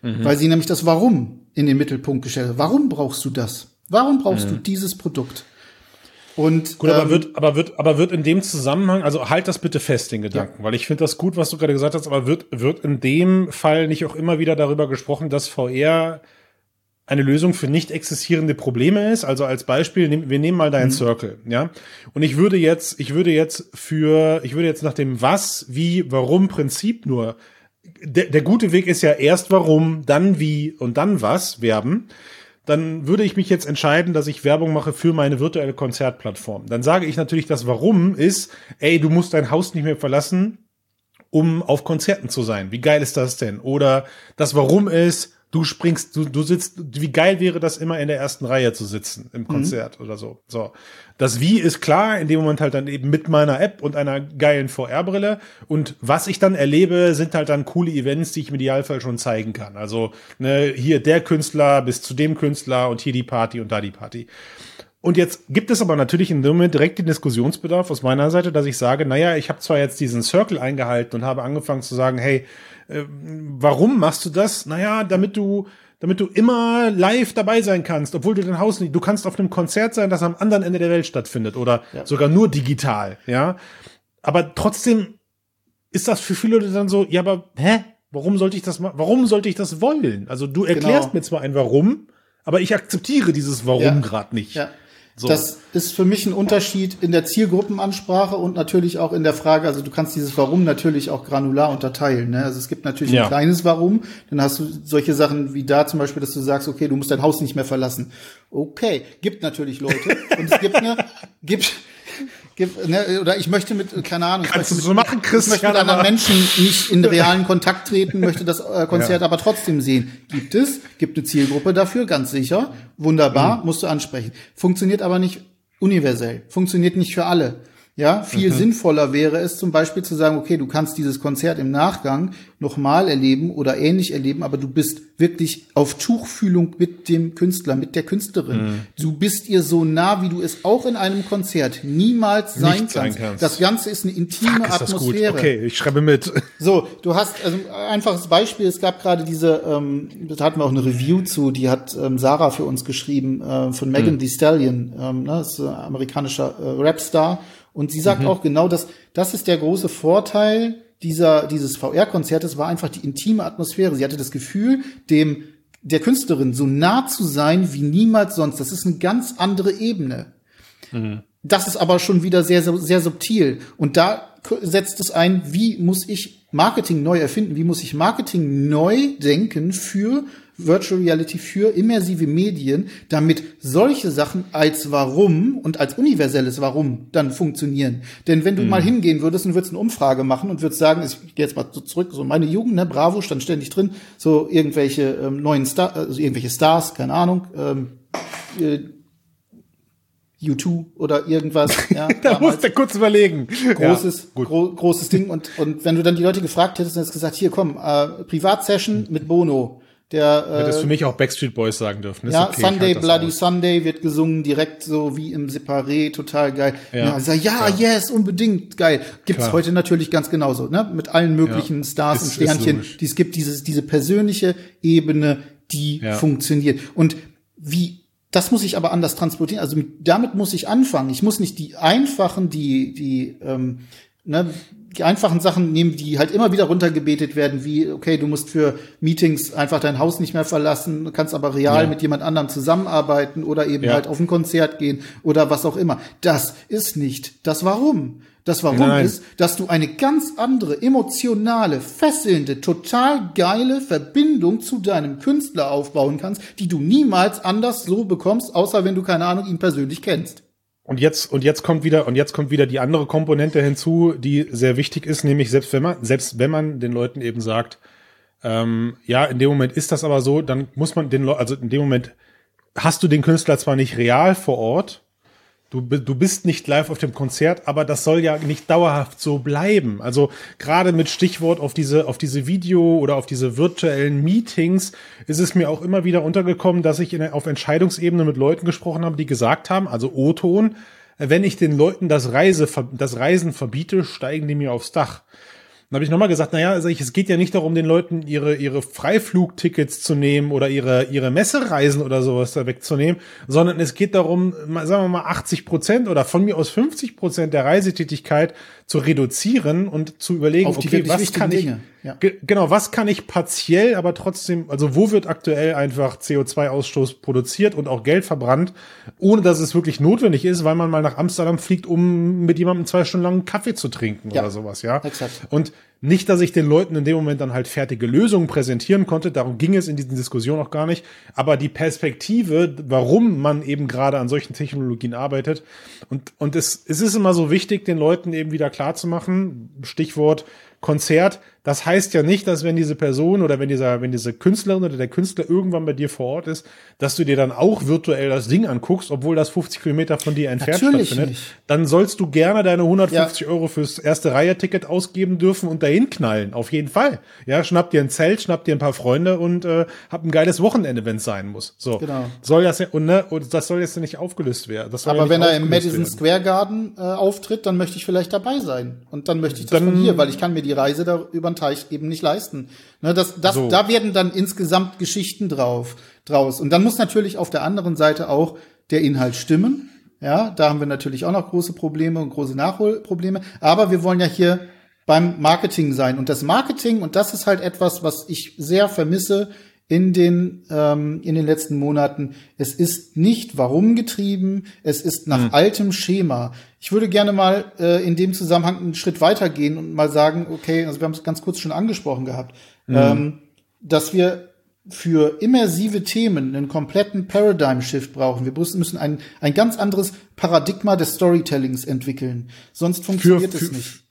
Mhm. Weil sie nämlich das Warum in den Mittelpunkt gestellt hat. Warum brauchst du das? Warum brauchst mhm. du dieses Produkt? Und, gut, aber ähm, wird, aber wird, aber wird in dem Zusammenhang, also halt das bitte fest, den Gedanken, ja. weil ich finde das gut, was du gerade gesagt hast, aber wird, wird in dem Fall nicht auch immer wieder darüber gesprochen, dass VR eine Lösung für nicht existierende Probleme ist. Also als Beispiel, wir nehmen mal deinen mhm. Circle, ja. Und ich würde jetzt, ich würde jetzt für, ich würde jetzt nach dem Was, wie, warum Prinzip nur, der, der gute Weg ist ja erst warum, dann wie und dann was werben dann würde ich mich jetzt entscheiden, dass ich Werbung mache für meine virtuelle Konzertplattform. Dann sage ich natürlich, das Warum ist, ey, du musst dein Haus nicht mehr verlassen, um auf Konzerten zu sein. Wie geil ist das denn? Oder das Warum ist, du springst, du, du sitzt, wie geil wäre das immer in der ersten Reihe zu sitzen im mhm. Konzert mhm. oder so. So. Das Wie ist klar, in dem Moment halt dann eben mit meiner App und einer geilen VR-Brille. Und was ich dann erlebe, sind halt dann coole Events, die ich im Idealfall schon zeigen kann. Also, ne, hier der Künstler bis zu dem Künstler und hier die Party und da die Party. Und jetzt gibt es aber natürlich in dem Moment direkt den Diskussionsbedarf aus meiner Seite, dass ich sage, naja, ich habe zwar jetzt diesen Circle eingehalten und habe angefangen zu sagen, hey, äh, warum machst du das? Naja, damit du, damit du immer live dabei sein kannst, obwohl du dein Haus nicht, du kannst auf einem Konzert sein, das am anderen Ende der Welt stattfindet oder ja. sogar nur digital, ja. Aber trotzdem ist das für viele Leute dann so, ja, aber hä? Warum sollte ich das warum sollte ich das wollen? Also du erklärst genau. mir zwar ein Warum, aber ich akzeptiere dieses Warum ja. gerade nicht. Ja. So. Das ist für mich ein Unterschied in der Zielgruppenansprache und natürlich auch in der Frage, also du kannst dieses Warum natürlich auch granular unterteilen. Ne? Also es gibt natürlich ja. ein kleines Warum, dann hast du solche Sachen wie da zum Beispiel, dass du sagst, okay, du musst dein Haus nicht mehr verlassen. Okay, gibt natürlich Leute und es gibt eine, gibt, ne, oder ich möchte mit, keine Ahnung, Kannst du so machen, Christian, ich möchte mit anderen Menschen nicht in realen Kontakt treten, möchte das äh, Konzert ja. aber trotzdem sehen. Gibt es, gibt eine Zielgruppe dafür, ganz sicher. Wunderbar, mhm. musst du ansprechen. Funktioniert aber nicht universell, funktioniert nicht für alle. Ja, viel mhm. sinnvoller wäre es zum Beispiel zu sagen, okay, du kannst dieses Konzert im Nachgang nochmal erleben oder ähnlich erleben, aber du bist wirklich auf Tuchfühlung mit dem Künstler, mit der Künstlerin. Mhm. Du bist ihr so nah, wie du es auch in einem Konzert niemals sein, kannst. sein kannst. Das Ganze ist eine intime Fuck, Atmosphäre. Okay, ich schreibe mit. So, du hast also einfaches Beispiel. Es gab gerade diese, ähm, da hatten wir auch eine Review zu, die hat ähm, Sarah für uns geschrieben äh, von Megan mhm. Thee Stallion, ähm, ne, ist ein amerikanischer äh, Rapstar. Und sie sagt mhm. auch genau, dass das ist der große Vorteil dieser, dieses VR-Konzertes war einfach die intime Atmosphäre. Sie hatte das Gefühl, dem, der Künstlerin so nah zu sein wie niemals sonst. Das ist eine ganz andere Ebene. Mhm. Das ist aber schon wieder sehr, sehr, sehr subtil. Und da setzt es ein, wie muss ich Marketing neu erfinden? Wie muss ich Marketing neu denken für Virtual Reality für immersive Medien, damit solche Sachen als Warum und als universelles Warum dann funktionieren. Denn wenn du mhm. mal hingehen würdest und würdest eine Umfrage machen und würdest sagen, ich gehe jetzt mal so zurück, so meine Jugend, ne, Bravo stand ständig drin, so irgendwelche ähm, neuen Stars, also irgendwelche Stars, keine Ahnung, ähm, äh, U2 oder irgendwas. Ja, da musst du kurz überlegen. Großes, ja, gro großes Ding. Und, und wenn du dann die Leute gefragt hättest, dann hättest du gesagt, hier komm, äh, Privatsession mit Bono. Der, äh, Hättest für mich auch Backstreet Boys sagen dürfen. Ist ja, okay, Sunday Bloody aus. Sunday wird gesungen, direkt so wie im Separé, total geil. Ja, ja, ja yes, unbedingt, geil. Gibt's Klar. heute natürlich ganz genauso, ne? Mit allen möglichen ja. Stars ist, und Sternchen. Die, es gibt dieses, diese persönliche Ebene, die ja. funktioniert. Und wie, das muss ich aber anders transportieren. Also mit, damit muss ich anfangen. Ich muss nicht die einfachen, die, die, ähm, ne, die einfachen Sachen nehmen, die halt immer wieder runtergebetet werden, wie, okay, du musst für Meetings einfach dein Haus nicht mehr verlassen, kannst aber real ja. mit jemand anderem zusammenarbeiten oder eben ja. halt auf ein Konzert gehen oder was auch immer. Das ist nicht das Warum. Das Warum Nein. ist, dass du eine ganz andere, emotionale, fesselnde, total geile Verbindung zu deinem Künstler aufbauen kannst, die du niemals anders so bekommst, außer wenn du, keine Ahnung, ihn persönlich kennst. Und jetzt, und jetzt kommt wieder, und jetzt kommt wieder die andere Komponente hinzu, die sehr wichtig ist, nämlich selbst wenn man, selbst wenn man den Leuten eben sagt, ähm, ja, in dem Moment ist das aber so, dann muss man den Leuten, also in dem Moment hast du den Künstler zwar nicht real vor Ort, Du, du bist nicht live auf dem Konzert, aber das soll ja nicht dauerhaft so bleiben. Also gerade mit Stichwort auf diese, auf diese Video oder auf diese virtuellen Meetings ist es mir auch immer wieder untergekommen, dass ich in, auf Entscheidungsebene mit Leuten gesprochen habe, die gesagt haben, also O-Ton, wenn ich den Leuten das, Reise, das Reisen verbiete, steigen die mir aufs Dach. Dann habe ich nochmal gesagt, naja, also ich, es geht ja nicht darum, den Leuten ihre, ihre Freiflugtickets zu nehmen oder ihre, ihre Messereisen oder sowas da wegzunehmen, sondern es geht darum, sagen wir mal 80 Prozent oder von mir aus 50 Prozent der Reisetätigkeit zu reduzieren und zu überlegen, okay, was kann ich, ja. genau, was kann ich partiell, aber trotzdem, also wo wird aktuell einfach CO2-Ausstoß produziert und auch Geld verbrannt, ohne dass es wirklich notwendig ist, weil man mal nach Amsterdam fliegt, um mit jemandem zwei Stunden lang einen Kaffee zu trinken ja. oder sowas, ja. Exakt. Und nicht, dass ich den Leuten in dem Moment dann halt fertige Lösungen präsentieren konnte, darum ging es in diesen Diskussionen auch gar nicht, aber die Perspektive, warum man eben gerade an solchen Technologien arbeitet und, und es, es ist immer so wichtig, den Leuten eben wieder klarzumachen, Stichwort Konzert, das heißt ja nicht, dass wenn diese Person oder wenn dieser, wenn diese Künstlerin oder der Künstler irgendwann bei dir vor Ort ist, dass du dir dann auch virtuell das Ding anguckst, obwohl das 50 Kilometer von dir entfernt Natürlich stattfindet. Nicht. Dann sollst du gerne deine 150 ja. Euro fürs erste Reihe-Ticket ausgeben dürfen und dahin knallen. Auf jeden Fall. Ja, schnapp dir ein Zelt, schnapp dir ein paar Freunde und äh, hab ein geiles Wochenende, wenn es sein muss. So. Genau. Soll das ja, und, ne, und das soll jetzt nicht aufgelöst werden. Aber ja wenn er im Madison werden. Square Garden äh, auftritt, dann möchte ich vielleicht dabei sein. Und dann möchte ich das dann, von hier, weil ich kann mir die Reise da über Teich eben nicht leisten. Ne, das, das, so. Da werden dann insgesamt Geschichten drauf, draus. Und dann muss natürlich auf der anderen Seite auch der Inhalt stimmen. Ja, da haben wir natürlich auch noch große Probleme und große Nachholprobleme. Aber wir wollen ja hier beim Marketing sein. Und das Marketing, und das ist halt etwas, was ich sehr vermisse in den, ähm, in den letzten Monaten. Es ist nicht warum getrieben, es ist nach hm. altem Schema. Ich würde gerne mal äh, in dem Zusammenhang einen Schritt weitergehen und mal sagen, okay, also wir haben es ganz kurz schon angesprochen gehabt, hm. ähm, dass wir für immersive Themen einen kompletten Paradigm-Shift brauchen. Wir müssen ein, ein ganz anderes Paradigma des Storytellings entwickeln. Sonst funktioniert für, für, es nicht.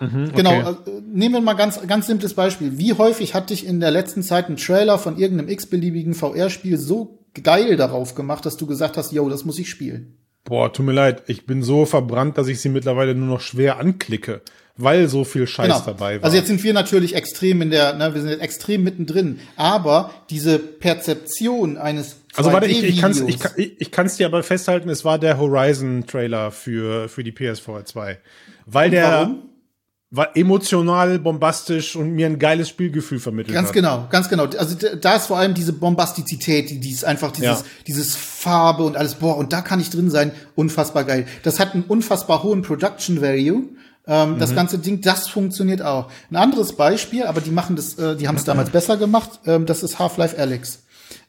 Mhm, genau, okay. Genau, nehmen wir mal ganz, ganz simples Beispiel. Wie häufig hat dich in der letzten Zeit ein Trailer von irgendeinem x-beliebigen VR-Spiel so geil darauf gemacht, dass du gesagt hast, yo, das muss ich spielen? Boah, tut mir leid, ich bin so verbrannt, dass ich sie mittlerweile nur noch schwer anklicke, weil so viel Scheiß genau. dabei war. Also jetzt sind wir natürlich extrem in der, ne, wir sind jetzt extrem mittendrin, aber diese Perzeption eines also warte, ich, ich kann es ich, ich, ich kann's dir aber festhalten, es war der Horizon-Trailer für, für die PS4 2. Weil Und der, warum? War emotional, bombastisch und mir ein geiles Spielgefühl vermittelt ganz hat. genau, ganz genau. Also da ist vor allem diese Bombastizität, die, die ist einfach dieses, ja. dieses Farbe und alles, boah, und da kann ich drin sein, unfassbar geil. Das hat einen unfassbar hohen Production Value. Ähm, mhm. Das ganze Ding, das funktioniert auch. Ein anderes Beispiel, aber die machen das, äh, die haben es damals besser gemacht, ähm, das ist Half-Life Alyx.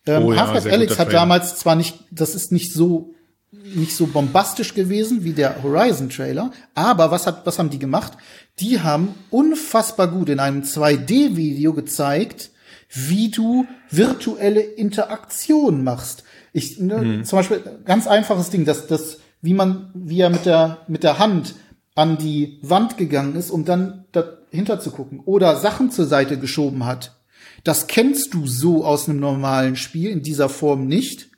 Ähm, oh, ja, Half-Life Alyx hat damals zwar nicht, das ist nicht so nicht so bombastisch gewesen wie der Horizon Trailer, aber was hat was haben die gemacht? Die haben unfassbar gut in einem 2D Video gezeigt, wie du virtuelle Interaktion machst. Ich ne, mhm. zum Beispiel ganz einfaches Ding, dass das wie man wie er mit der mit der Hand an die Wand gegangen ist, um dann dahinter zu gucken oder Sachen zur Seite geschoben hat. Das kennst du so aus einem normalen Spiel in dieser Form nicht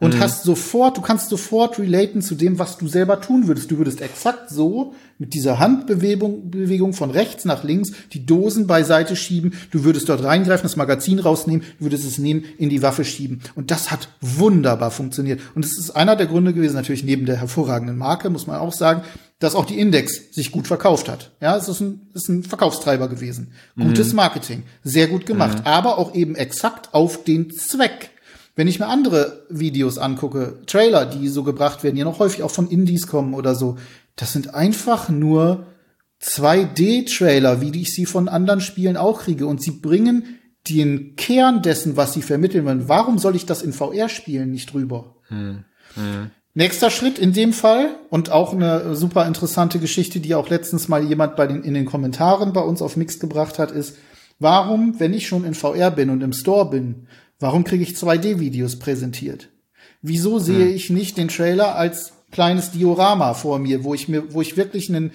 und mhm. hast sofort, du kannst sofort relaten zu dem, was du selber tun würdest. Du würdest exakt so mit dieser Handbewegung Bewegung von rechts nach links die Dosen beiseite schieben. Du würdest dort reingreifen, das Magazin rausnehmen, würdest es nehmen, in die Waffe schieben. Und das hat wunderbar funktioniert. Und es ist einer der Gründe gewesen, natürlich neben der hervorragenden Marke, muss man auch sagen, dass auch die Index sich gut verkauft hat. Ja, es ist ein, ist ein Verkaufstreiber gewesen. Gutes mhm. Marketing. Sehr gut gemacht. Mhm. Aber auch eben exakt auf den Zweck wenn ich mir andere Videos angucke, Trailer, die so gebracht werden, die noch häufig auch von Indies kommen oder so, das sind einfach nur 2D-Trailer, wie ich sie von anderen Spielen auch kriege. Und sie bringen den Kern dessen, was sie vermitteln wollen. Warum soll ich das in VR-Spielen nicht rüber? Hm. Hm. Nächster Schritt in dem Fall und auch eine super interessante Geschichte, die auch letztens mal jemand bei den, in den Kommentaren bei uns auf Mix gebracht hat, ist, warum, wenn ich schon in VR bin und im Store bin, warum kriege ich 2D-Videos präsentiert? Wieso sehe hm. ich nicht den Trailer als kleines Diorama vor mir, wo ich mir, wo ich wirklich einen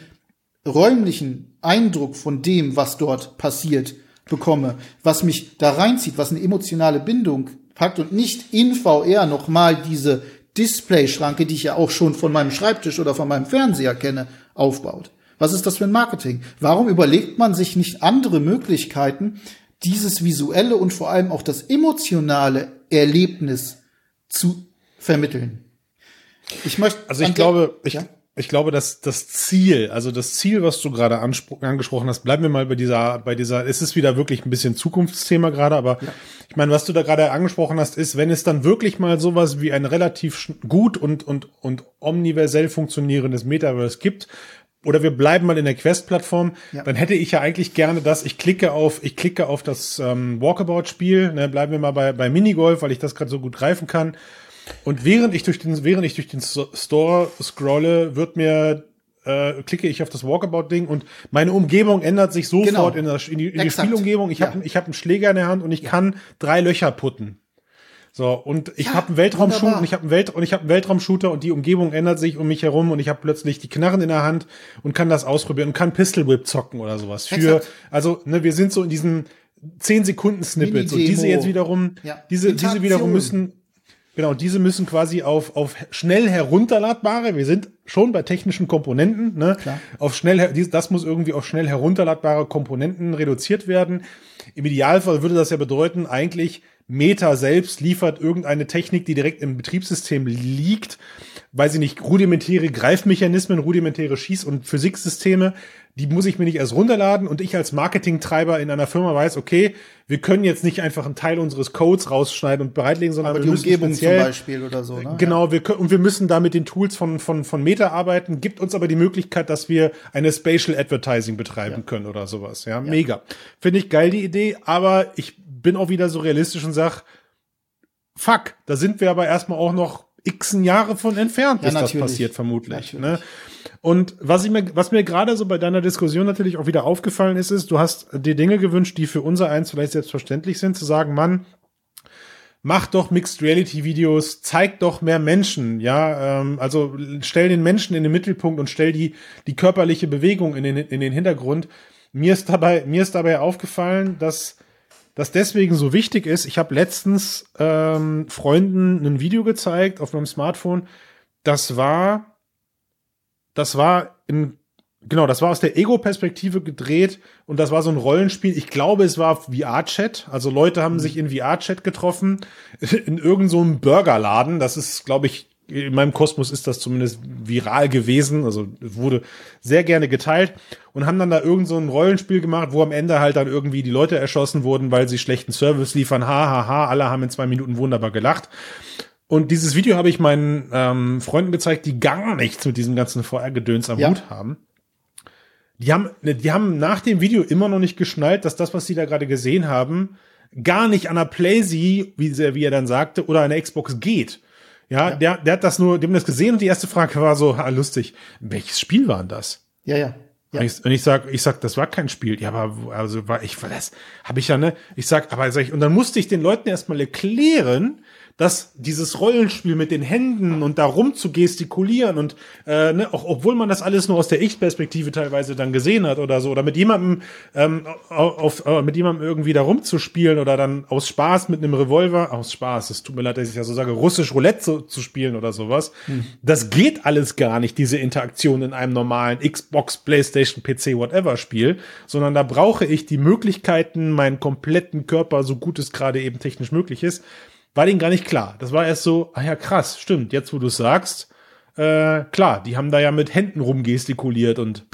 räumlichen Eindruck von dem, was dort passiert, bekomme, was mich da reinzieht, was eine emotionale Bindung packt und nicht in VR nochmal diese Displayschranke, die ich ja auch schon von meinem Schreibtisch oder von meinem Fernseher kenne, aufbaut. Was ist das für ein Marketing? Warum überlegt man sich nicht andere Möglichkeiten, dieses visuelle und vor allem auch das emotionale Erlebnis zu vermitteln? Ich möchte, also ich glaube, ich, ja? ich glaube, dass das Ziel, also das Ziel, was du gerade angesprochen hast, bleiben wir mal bei dieser, bei dieser, es ist wieder wirklich ein bisschen Zukunftsthema gerade, aber ja. ich meine, was du da gerade angesprochen hast, ist, wenn es dann wirklich mal sowas wie ein relativ gut und, und, und omniversell funktionierendes Metaverse gibt, oder wir bleiben mal in der Quest-Plattform, ja. dann hätte ich ja eigentlich gerne das, ich klicke auf, ich klicke auf das ähm, Walkabout-Spiel, ne, bleiben wir mal bei, bei Minigolf, weil ich das gerade so gut greifen kann und während ich durch den, während ich durch den Store scrolle, wird mir äh, klicke ich auf das Walkabout-Ding und meine Umgebung ändert sich sofort genau. in, der, in, die, in die Spielumgebung. Ich ja. habe ich hab einen Schläger in der Hand und ich ja. kann drei Löcher putten. So, und ich ja, habe einen Weltraumshooter und ich habe einen Welt und ich habe einen Weltraumshooter und die Umgebung ändert sich um mich herum und ich habe plötzlich die Knarren in der Hand und kann das ausprobieren und kann Pistol Whip zocken oder sowas. Für Exakt. also, ne, wir sind so in diesen zehn Sekunden Snippets und diese jetzt wiederum ja. diese diese wiederum müssen Genau, diese müssen quasi auf, auf schnell herunterladbare, wir sind schon bei technischen Komponenten, ne? Klar. Auf schnell, das muss irgendwie auf schnell herunterladbare Komponenten reduziert werden. Im Idealfall würde das ja bedeuten, eigentlich Meta selbst liefert irgendeine Technik, die direkt im Betriebssystem liegt, weil sie nicht rudimentäre Greifmechanismen, rudimentäre Schieß- und Physiksysteme die muss ich mir nicht erst runterladen und ich als Marketingtreiber in einer Firma weiß, okay, wir können jetzt nicht einfach einen Teil unseres Codes rausschneiden und bereitlegen, sondern Aber wir müssen Umgebung speziell, zum Beispiel oder so. Ne? Genau, wir können, und wir müssen da mit den Tools von, von, von Meta arbeiten, gibt uns aber die Möglichkeit, dass wir eine Spatial Advertising betreiben ja. können oder sowas. Ja, ja. mega. Finde ich geil die Idee, aber ich bin auch wieder so realistisch und sag, fuck, da sind wir aber erstmal auch noch x Jahre von entfernt, bis das passiert, vermutlich. Ne? Und was ich mir, was mir gerade so bei deiner Diskussion natürlich auch wieder aufgefallen ist, ist, du hast dir Dinge gewünscht, die für unser eins vielleicht selbstverständlich sind, zu sagen, Mann, mach doch Mixed Reality Videos, zeig doch mehr Menschen, ja, ähm, also stell den Menschen in den Mittelpunkt und stell die die körperliche Bewegung in den in den Hintergrund. Mir ist dabei mir ist dabei aufgefallen, dass das deswegen so wichtig ist. Ich habe letztens ähm, Freunden ein Video gezeigt auf meinem Smartphone. Das war das war in Genau, das war aus der Ego-Perspektive gedreht und das war so ein Rollenspiel. Ich glaube, es war VR-Chat. Also Leute haben mhm. sich in VR-Chat getroffen in irgendeinem so Burgerladen. Das ist, glaube ich, in meinem Kosmos ist das zumindest viral gewesen. Also wurde sehr gerne geteilt und haben dann da irgend so ein Rollenspiel gemacht, wo am Ende halt dann irgendwie die Leute erschossen wurden, weil sie schlechten Service liefern. Ha, ha, ha. Alle haben in zwei Minuten wunderbar gelacht. Und dieses Video habe ich meinen ähm, Freunden gezeigt, die gar nichts mit diesem ganzen VR-Gedöns am ja. Hut haben. Die haben, ne, die haben nach dem Video immer noch nicht geschnallt, dass das, was sie da gerade gesehen haben, gar nicht an der PlayZ, wie, wie er dann sagte, oder an der Xbox geht. Ja, ja, Der, der hat das nur, die haben das gesehen und die erste Frage war so, ha, lustig, welches Spiel war denn das? Ja, ja. Ja. Und, ich, und ich sag, ich sag, das war kein Spiel. Ja, aber also war ich, war das habe ich ja ne. Ich sag, aber sag ich, und dann musste ich den Leuten erstmal erklären, dass dieses Rollenspiel mit den Händen und da rum zu gestikulieren und äh, ne, auch obwohl man das alles nur aus der Ich-Perspektive teilweise dann gesehen hat oder so, oder mit jemandem ähm, auf, äh, mit jemandem irgendwie da rumzuspielen oder dann aus Spaß mit einem Revolver, aus Spaß, es tut mir leid, dass ich ja so sage, russisch Roulette zu, zu spielen oder sowas, hm. das geht alles gar nicht, diese Interaktion in einem normalen Xbox, Playstation, PC, whatever Spiel, sondern da brauche ich die Möglichkeiten, meinen kompletten Körper, so gut es gerade eben technisch möglich ist, war denen gar nicht klar. Das war erst so, ah ja, krass, stimmt, jetzt wo du es sagst, äh, klar, die haben da ja mit Händen rumgestikuliert und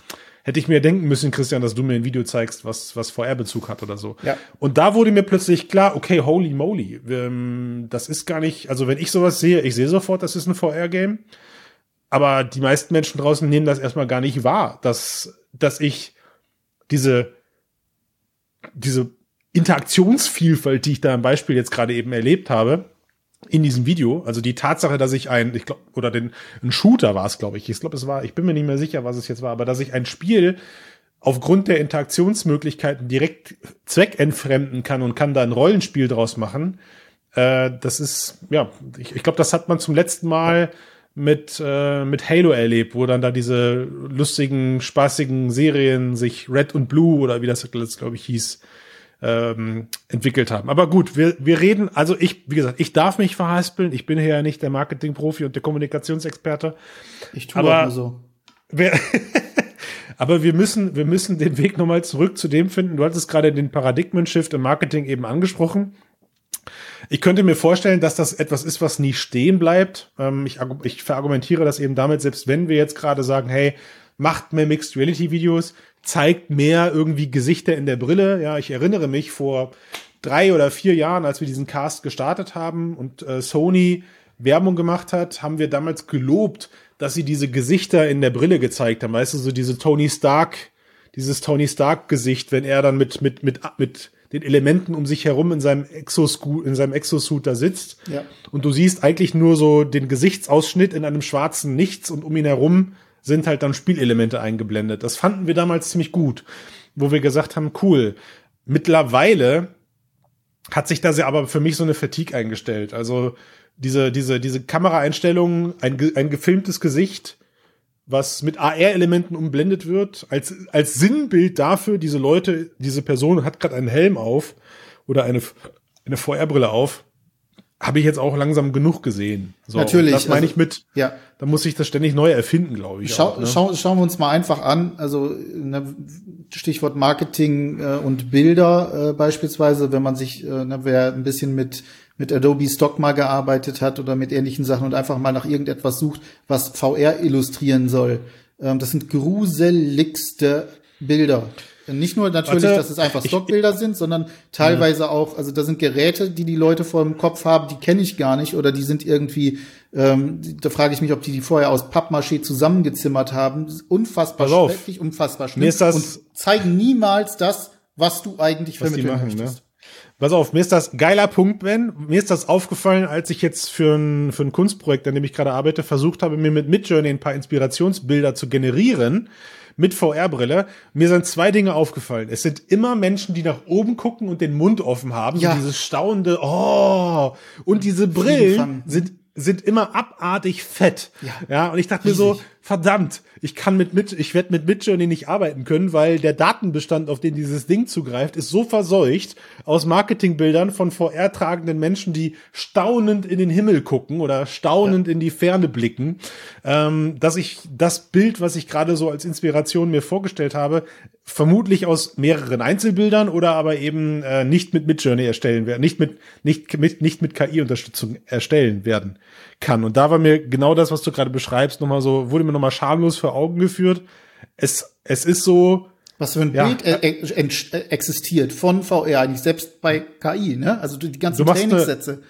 hätte ich mir denken müssen, Christian, dass du mir ein Video zeigst, was, was VR-Bezug hat oder so. Ja. Und da wurde mir plötzlich klar, okay, holy moly, ähm, das ist gar nicht, also wenn ich sowas sehe, ich sehe sofort, das ist ein VR-Game. aber die meisten Menschen draußen nehmen das erstmal gar nicht wahr, dass, dass ich diese, diese Interaktionsvielfalt, die ich da im Beispiel jetzt gerade eben erlebt habe, in diesem Video, also die Tatsache, dass ich ein, ich glaube, oder den, ein Shooter war es, glaube ich. Ich glaube, es war, ich bin mir nicht mehr sicher, was es jetzt war, aber dass ich ein Spiel aufgrund der Interaktionsmöglichkeiten direkt zweckentfremden kann und kann da ein Rollenspiel draus machen, äh, das ist, ja, ich, ich glaube, das hat man zum letzten Mal mit, äh, mit Halo erlebt, wo dann da diese lustigen, spaßigen Serien sich Red und Blue oder wie das jetzt, glaube ich, hieß, ähm, entwickelt haben. Aber gut, wir, wir reden, also ich, wie gesagt, ich darf mich verhaspeln. Ich bin hier ja nicht der Marketing-Profi und der Kommunikationsexperte. Ich tue aber auch so. Wer, aber wir müssen, wir müssen den Weg nochmal zurück zu dem finden. Du hattest gerade den Paradigmen-Shift im Marketing eben angesprochen. Ich könnte mir vorstellen, dass das etwas ist, was nie stehen bleibt. Ähm, ich, ich verargumentiere das eben damit, selbst wenn wir jetzt gerade sagen, hey, macht mehr Mixed Reality Videos, zeigt mehr irgendwie Gesichter in der Brille. Ja, ich erinnere mich vor drei oder vier Jahren, als wir diesen Cast gestartet haben und äh, Sony Werbung gemacht hat, haben wir damals gelobt, dass sie diese Gesichter in der Brille gezeigt haben. Weißt du, so diese Tony Stark, dieses Tony Stark Gesicht, wenn er dann mit, mit, mit, mit den Elementen um sich herum in seinem Exoscoot, in seinem Exosuit da sitzt. Ja. Und du siehst eigentlich nur so den Gesichtsausschnitt in einem schwarzen Nichts und um ihn herum sind halt dann Spielelemente eingeblendet. Das fanden wir damals ziemlich gut, wo wir gesagt haben, cool. Mittlerweile hat sich da aber für mich so eine Fatigue eingestellt. Also diese, diese, diese Kameraeinstellungen, ein, ein gefilmtes Gesicht, was mit AR-Elementen umblendet wird, als, als Sinnbild dafür, diese Leute, diese Person hat gerade einen Helm auf oder eine, eine VR-Brille auf, habe ich jetzt auch langsam genug gesehen. So, Natürlich. Das meine also, ich mit, ja. da muss ich das ständig neu erfinden, glaube ich. Schau, auch, ne? schau, schauen wir uns mal einfach an. Also ne, Stichwort Marketing äh, und Bilder äh, beispielsweise, wenn man sich, äh, ne, wer ein bisschen mit mit Adobe Stock mal gearbeitet hat oder mit ähnlichen Sachen und einfach mal nach irgendetwas sucht, was VR illustrieren soll. Ähm, das sind gruseligste Bilder. Nicht nur natürlich, Warte, dass es einfach Stockbilder sind, sondern teilweise ja. auch, also da sind Geräte, die die Leute vor dem Kopf haben, die kenne ich gar nicht oder die sind irgendwie, ähm, da frage ich mich, ob die die vorher aus Pappmaché zusammengezimmert haben. Unfassbar schrecklich, unfassbar schlimm ist das und zeigen niemals das, was du eigentlich vermitteln machen, möchtest. Ne? Pass auf, mir ist das geiler Punkt, Ben. Mir ist das aufgefallen, als ich jetzt für ein, für ein Kunstprojekt, an dem ich gerade arbeite, versucht habe, mir mit Midjourney ein paar Inspirationsbilder zu generieren mit VR-Brille. Mir sind zwei Dinge aufgefallen. Es sind immer Menschen, die nach oben gucken und den Mund offen haben. Ja. So dieses staunende, oh. Und diese Brillen sind sind immer abartig fett. Ja. ja und ich dachte Riesig. mir so, verdammt, ich kann mit, mit ich werde mit Midjourney nicht arbeiten können, weil der Datenbestand, auf den dieses Ding zugreift, ist so verseucht aus Marketingbildern von VR tragenden Menschen, die staunend in den Himmel gucken oder staunend ja. in die Ferne blicken, ähm, dass ich das Bild, was ich gerade so als Inspiration mir vorgestellt habe, vermutlich aus mehreren Einzelbildern oder aber eben äh, nicht mit Midjourney erstellen werden, nicht mit nicht mit nicht mit KI-Unterstützung erstellen werden kann. Und da war mir genau das, was du gerade beschreibst, nochmal so, wurde mir nochmal schamlos vor Augen geführt. Es, es ist so. Was für ein ja, Bild äh, äh, existiert von VR, eigentlich selbst bei KI, ne? Also die ganzen Trainingssätze.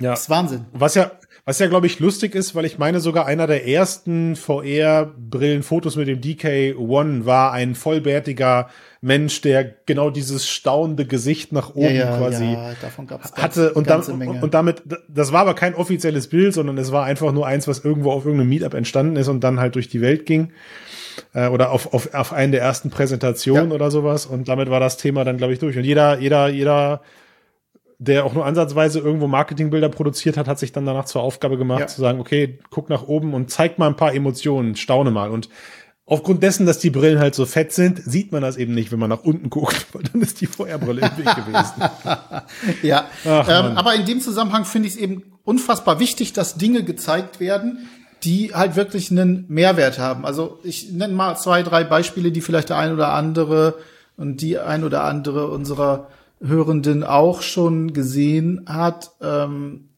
Ja. Das ist Wahnsinn. Was ja, was ja, glaube ich, lustig ist, weil ich meine, sogar einer der ersten VR-Brillenfotos mit dem DK1 war ein vollbärtiger Mensch, der genau dieses staunende Gesicht nach oben ja, ja, quasi ja, davon gab's hatte. Und, dann, und damit, das war aber kein offizielles Bild, sondern es war einfach nur eins, was irgendwo auf irgendeinem Meetup entstanden ist und dann halt durch die Welt ging. Äh, oder auf, auf, auf einen der ersten Präsentationen oder sowas. Und damit war das Thema dann, glaube ich, durch. Und jeder, jeder, jeder der auch nur ansatzweise irgendwo Marketingbilder produziert hat, hat sich dann danach zur Aufgabe gemacht, ja. zu sagen, okay, guck nach oben und zeig mal ein paar Emotionen, staune mal. Und aufgrund dessen, dass die Brillen halt so fett sind, sieht man das eben nicht, wenn man nach unten guckt, weil dann ist die Feuerbrille im Weg gewesen. ja, Ach, ähm, aber in dem Zusammenhang finde ich es eben unfassbar wichtig, dass Dinge gezeigt werden, die halt wirklich einen Mehrwert haben. Also ich nenne mal zwei, drei Beispiele, die vielleicht der ein oder andere und die ein oder andere unserer Hörenden auch schon gesehen hat. Ähm, äh,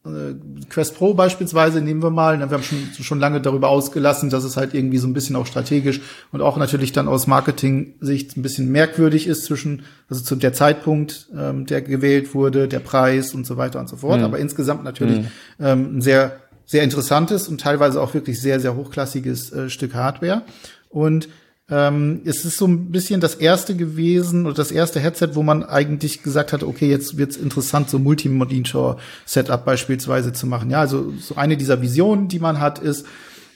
Quest Pro beispielsweise nehmen wir mal. Wir haben schon, schon lange darüber ausgelassen, dass es halt irgendwie so ein bisschen auch strategisch und auch natürlich dann aus Marketing-Sicht ein bisschen merkwürdig ist zwischen, also zu der Zeitpunkt, ähm, der gewählt wurde, der Preis und so weiter und so fort. Mhm. Aber insgesamt natürlich mhm. ähm, ein sehr sehr interessantes und teilweise auch wirklich sehr, sehr hochklassiges äh, Stück Hardware. Und ähm, es ist so ein bisschen das erste gewesen oder das erste Headset, wo man eigentlich gesagt hat, okay, jetzt wird's interessant, so Multi-Monitor-Setup beispielsweise zu machen. Ja, also so eine dieser Visionen, die man hat, ist,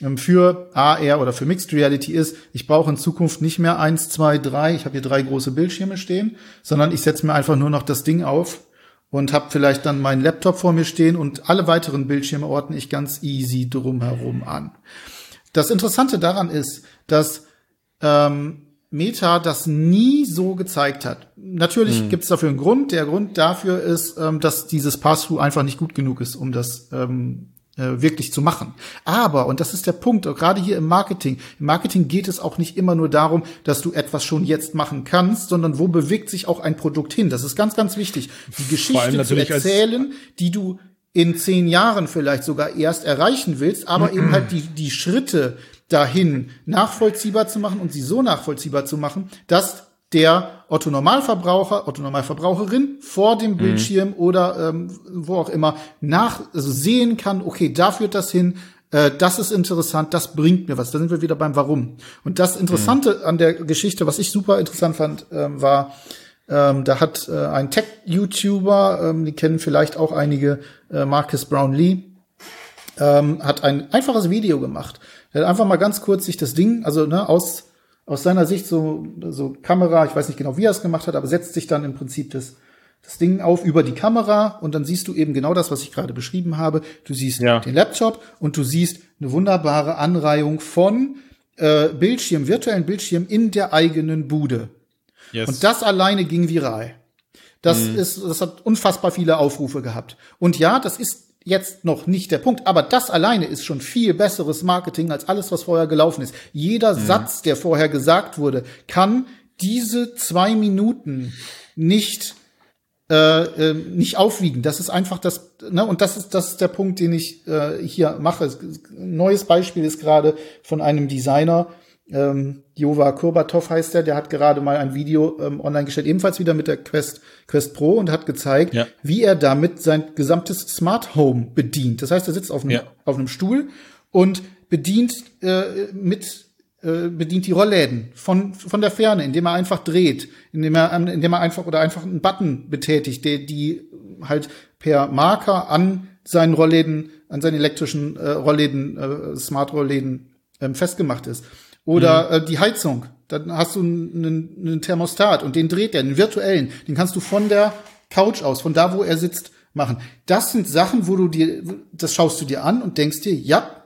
ähm, für AR oder für Mixed Reality ist, ich brauche in Zukunft nicht mehr eins, zwei, drei, ich habe hier drei große Bildschirme stehen, sondern ich setze mir einfach nur noch das Ding auf und habe vielleicht dann meinen Laptop vor mir stehen und alle weiteren Bildschirme ordne ich ganz easy drumherum an. Das Interessante daran ist, dass ähm, Meta das nie so gezeigt hat. Natürlich mhm. gibt es dafür einen Grund. Der Grund dafür ist, ähm, dass dieses Pass-Through einfach nicht gut genug ist, um das ähm, äh, wirklich zu machen. Aber, und das ist der Punkt, gerade hier im Marketing, im Marketing geht es auch nicht immer nur darum, dass du etwas schon jetzt machen kannst, sondern wo bewegt sich auch ein Produkt hin. Das ist ganz, ganz wichtig. Die Geschichte zu erzählen, die du in zehn Jahren vielleicht sogar erst erreichen willst, aber eben halt die, die Schritte, dahin nachvollziehbar zu machen und sie so nachvollziehbar zu machen, dass der Otto Normalverbraucher, Otto Normalverbraucherin vor dem mhm. Bildschirm oder ähm, wo auch immer nach also sehen kann, okay, da führt das hin, äh, das ist interessant, das bringt mir was. Da sind wir wieder beim Warum. Und das Interessante mhm. an der Geschichte, was ich super interessant fand, ähm, war, ähm, da hat äh, ein Tech-YouTuber, ähm, die kennen vielleicht auch einige, äh, Marcus Brownlee, ähm, hat ein einfaches Video gemacht er hat einfach mal ganz kurz sich das Ding, also ne, aus, aus seiner Sicht so, so Kamera, ich weiß nicht genau, wie er es gemacht hat, aber setzt sich dann im Prinzip das, das Ding auf über die Kamera und dann siehst du eben genau das, was ich gerade beschrieben habe. Du siehst ja. den Laptop und du siehst eine wunderbare Anreihung von äh, Bildschirm, virtuellen Bildschirm in der eigenen Bude. Yes. Und das alleine ging viral. Das mhm. ist, das hat unfassbar viele Aufrufe gehabt. Und ja, das ist jetzt noch nicht der Punkt, aber das alleine ist schon viel besseres Marketing als alles, was vorher gelaufen ist. Jeder mhm. Satz, der vorher gesagt wurde, kann diese zwei Minuten nicht äh, äh, nicht aufwiegen. Das ist einfach das, ne, und das ist das ist der Punkt, den ich äh, hier mache. Ein neues Beispiel ist gerade von einem Designer, ähm, Jova Kurbatov heißt der, der hat gerade mal ein Video ähm, online gestellt, ebenfalls wieder mit der Quest, Quest Pro und hat gezeigt, ja. wie er damit sein gesamtes Smart Home bedient. Das heißt, er sitzt auf einem, ja. auf einem Stuhl und bedient äh, mit äh, bedient die Rollläden von von der Ferne, indem er einfach dreht, indem er indem er einfach oder einfach einen Button betätigt, der die halt per Marker an seinen Rollläden, an seinen elektrischen äh, Rollläden, äh, Smart Rollläden ähm, festgemacht ist. Oder mhm. äh, die Heizung. Dann hast du einen, einen Thermostat und den dreht er, einen virtuellen. Den kannst du von der Couch aus, von da, wo er sitzt, machen. Das sind Sachen, wo du dir, das schaust du dir an und denkst dir, ja,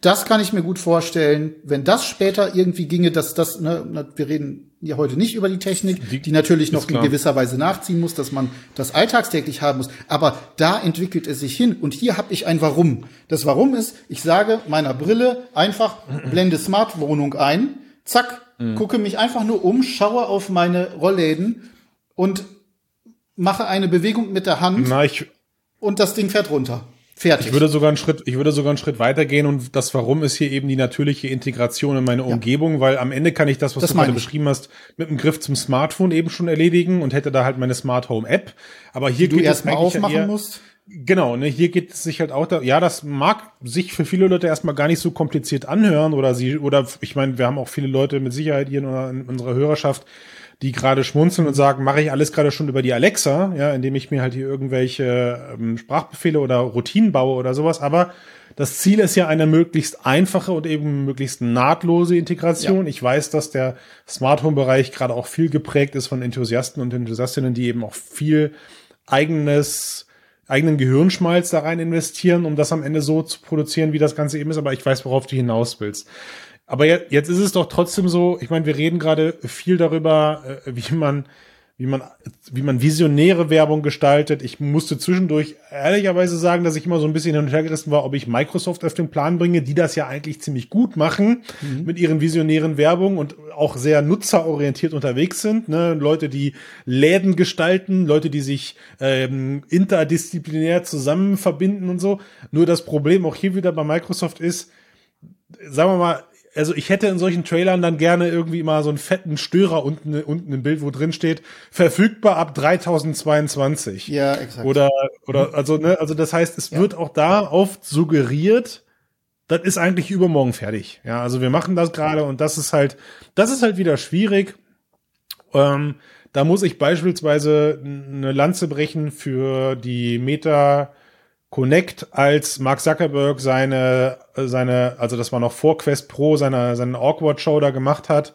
das kann ich mir gut vorstellen. Wenn das später irgendwie ginge, dass das, ne, wir reden ja heute nicht über die Technik, die, die natürlich noch in gewisser Weise nachziehen muss, dass man das alltagstäglich haben muss. Aber da entwickelt es sich hin. Und hier habe ich ein Warum. Das Warum ist, ich sage meiner Brille einfach, blende Smart Wohnung ein, zack, mhm. gucke mich einfach nur um, schaue auf meine Rollläden und mache eine Bewegung mit der Hand. Na, ich und das Ding fährt runter. Fertig. Ich würde sogar einen Schritt, ich würde sogar einen Schritt weitergehen und das Warum ist hier eben die natürliche Integration in meine ja. Umgebung, weil am Ende kann ich das, was das du gerade beschrieben hast, mit dem Griff zum Smartphone eben schon erledigen und hätte da halt meine Smart Home App. Aber hier die geht du erstmal aufmachen eher, musst. Genau, ne, hier geht es sich halt auch da, ja, das mag sich für viele Leute erstmal gar nicht so kompliziert anhören oder sie, oder ich meine, wir haben auch viele Leute mit Sicherheit hier in, in unserer Hörerschaft, die gerade schmunzeln und sagen, mache ich alles gerade schon über die Alexa, ja, indem ich mir halt hier irgendwelche ähm, Sprachbefehle oder Routinen baue oder sowas. Aber das Ziel ist ja eine möglichst einfache und eben möglichst nahtlose Integration. Ja. Ich weiß, dass der Smart Home Bereich gerade auch viel geprägt ist von Enthusiasten und Enthusiastinnen, die eben auch viel eigenes eigenen Gehirnschmalz da rein investieren, um das am Ende so zu produzieren, wie das Ganze eben ist. Aber ich weiß, worauf du hinaus willst. Aber jetzt, jetzt ist es doch trotzdem so, ich meine, wir reden gerade viel darüber, äh, wie man, wie man, wie man visionäre Werbung gestaltet. Ich musste zwischendurch ehrlicherweise sagen, dass ich immer so ein bisschen hin und her gerissen war, ob ich Microsoft auf den Plan bringe, die das ja eigentlich ziemlich gut machen mhm. mit ihren visionären Werbung und auch sehr nutzerorientiert unterwegs sind. Ne? Leute, die Läden gestalten, Leute, die sich ähm, interdisziplinär zusammen verbinden und so. Nur das Problem auch hier wieder bei Microsoft ist, sagen wir mal, also ich hätte in solchen Trailern dann gerne irgendwie mal so einen fetten Störer unten, unten im Bild, wo drin steht, verfügbar ab 3022. Ja, exakt. Oder, oder, also, ne, also das heißt, es ja. wird auch da oft suggeriert, das ist eigentlich übermorgen fertig. Ja, also wir machen das gerade und das ist halt, das ist halt wieder schwierig. Ähm, da muss ich beispielsweise eine Lanze brechen für die Meta Connect, als Mark Zuckerberg seine, seine, also das war noch vor Quest Pro, seine, seine Awkward Show da gemacht hat.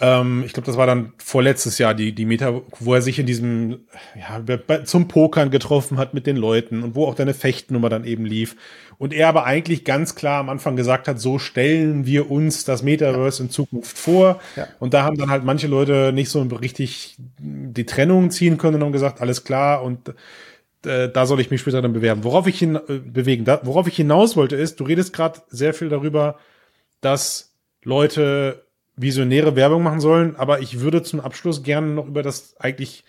Ähm, ich glaube, das war dann vorletztes Jahr die, die Meta, wo er sich in diesem, ja, zum Pokern getroffen hat mit den Leuten und wo auch deine Fechtnummer dann eben lief. Und er aber eigentlich ganz klar am Anfang gesagt hat, so stellen wir uns das Metaverse ja. in Zukunft vor. Ja. Und da haben dann halt manche Leute nicht so richtig die Trennung ziehen können und haben gesagt, alles klar und äh, da soll ich mich später dann bewerben. Worauf ich hin äh, bewegen, da, worauf ich hinaus wollte, ist, du redest gerade sehr viel darüber, dass Leute visionäre Werbung machen sollen, aber ich würde zum Abschluss gerne noch über das eigentlich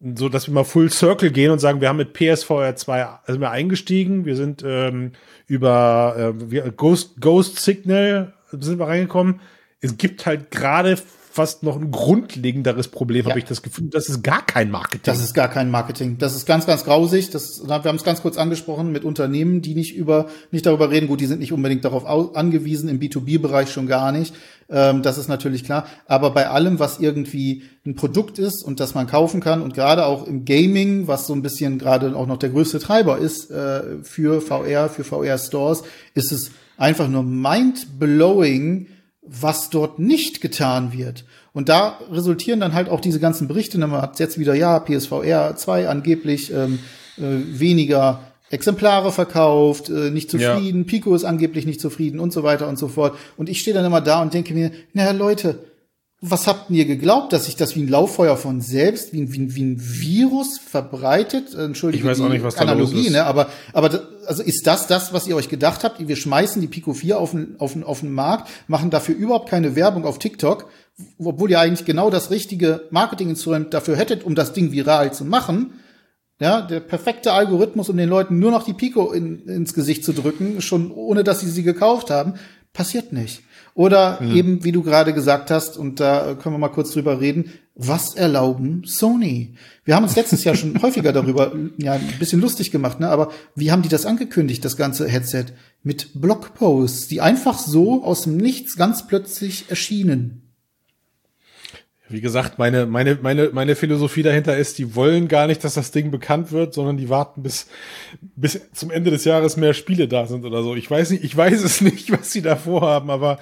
so, dass wir mal Full Circle gehen und sagen, wir haben mit PSVR 2 sind wir eingestiegen, wir sind ähm, über äh, Ghost, Ghost Signal sind wir reingekommen. Es gibt halt gerade fast noch ein grundlegenderes Problem, ja. habe ich das Gefühl. Das ist gar kein Marketing. Das ist gar kein Marketing. Das ist ganz, ganz grausig. Das, wir haben es ganz kurz angesprochen mit Unternehmen, die nicht über, nicht darüber reden. Gut, die sind nicht unbedingt darauf angewiesen, im B2B-Bereich schon gar nicht. Ähm, das ist natürlich klar. Aber bei allem, was irgendwie ein Produkt ist und das man kaufen kann und gerade auch im Gaming, was so ein bisschen gerade auch noch der größte Treiber ist äh, für VR, für VR-Stores, ist es einfach nur mind-blowing, was dort nicht getan wird. Und da resultieren dann halt auch diese ganzen Berichte. Man hat jetzt wieder, ja, PSVR 2 angeblich ähm, äh, weniger Exemplare verkauft, äh, nicht zufrieden, ja. Pico ist angeblich nicht zufrieden und so weiter und so fort. Und ich stehe dann immer da und denke mir, naja, Leute, was habt ihr geglaubt, dass sich das wie ein Lauffeuer von selbst, wie, wie, wie ein Virus verbreitet? Entschuldigung, ich weiß auch nicht, was Analogie, da los ist. ne? Aber, aber also ist das das, was ihr euch gedacht habt? Wir schmeißen die Pico 4 auf den, auf den, auf den Markt, machen dafür überhaupt keine Werbung auf TikTok, obwohl ihr eigentlich genau das richtige Marketinginstrument dafür hättet, um das Ding viral zu machen. Ja, der perfekte Algorithmus, um den Leuten nur noch die Pico in, ins Gesicht zu drücken, schon ohne dass sie sie gekauft haben, passiert nicht. Oder mhm. eben, wie du gerade gesagt hast, und da können wir mal kurz drüber reden, was erlauben Sony? Wir haben uns letztes Jahr schon häufiger darüber ja, ein bisschen lustig gemacht, ne? aber wie haben die das angekündigt, das ganze Headset? Mit Blogposts, die einfach so aus dem Nichts ganz plötzlich erschienen. Wie gesagt, meine, meine, meine, meine Philosophie dahinter ist, die wollen gar nicht, dass das Ding bekannt wird, sondern die warten bis, bis zum Ende des Jahres mehr Spiele da sind oder so. Ich weiß nicht, ich weiß es nicht, was sie da vorhaben, aber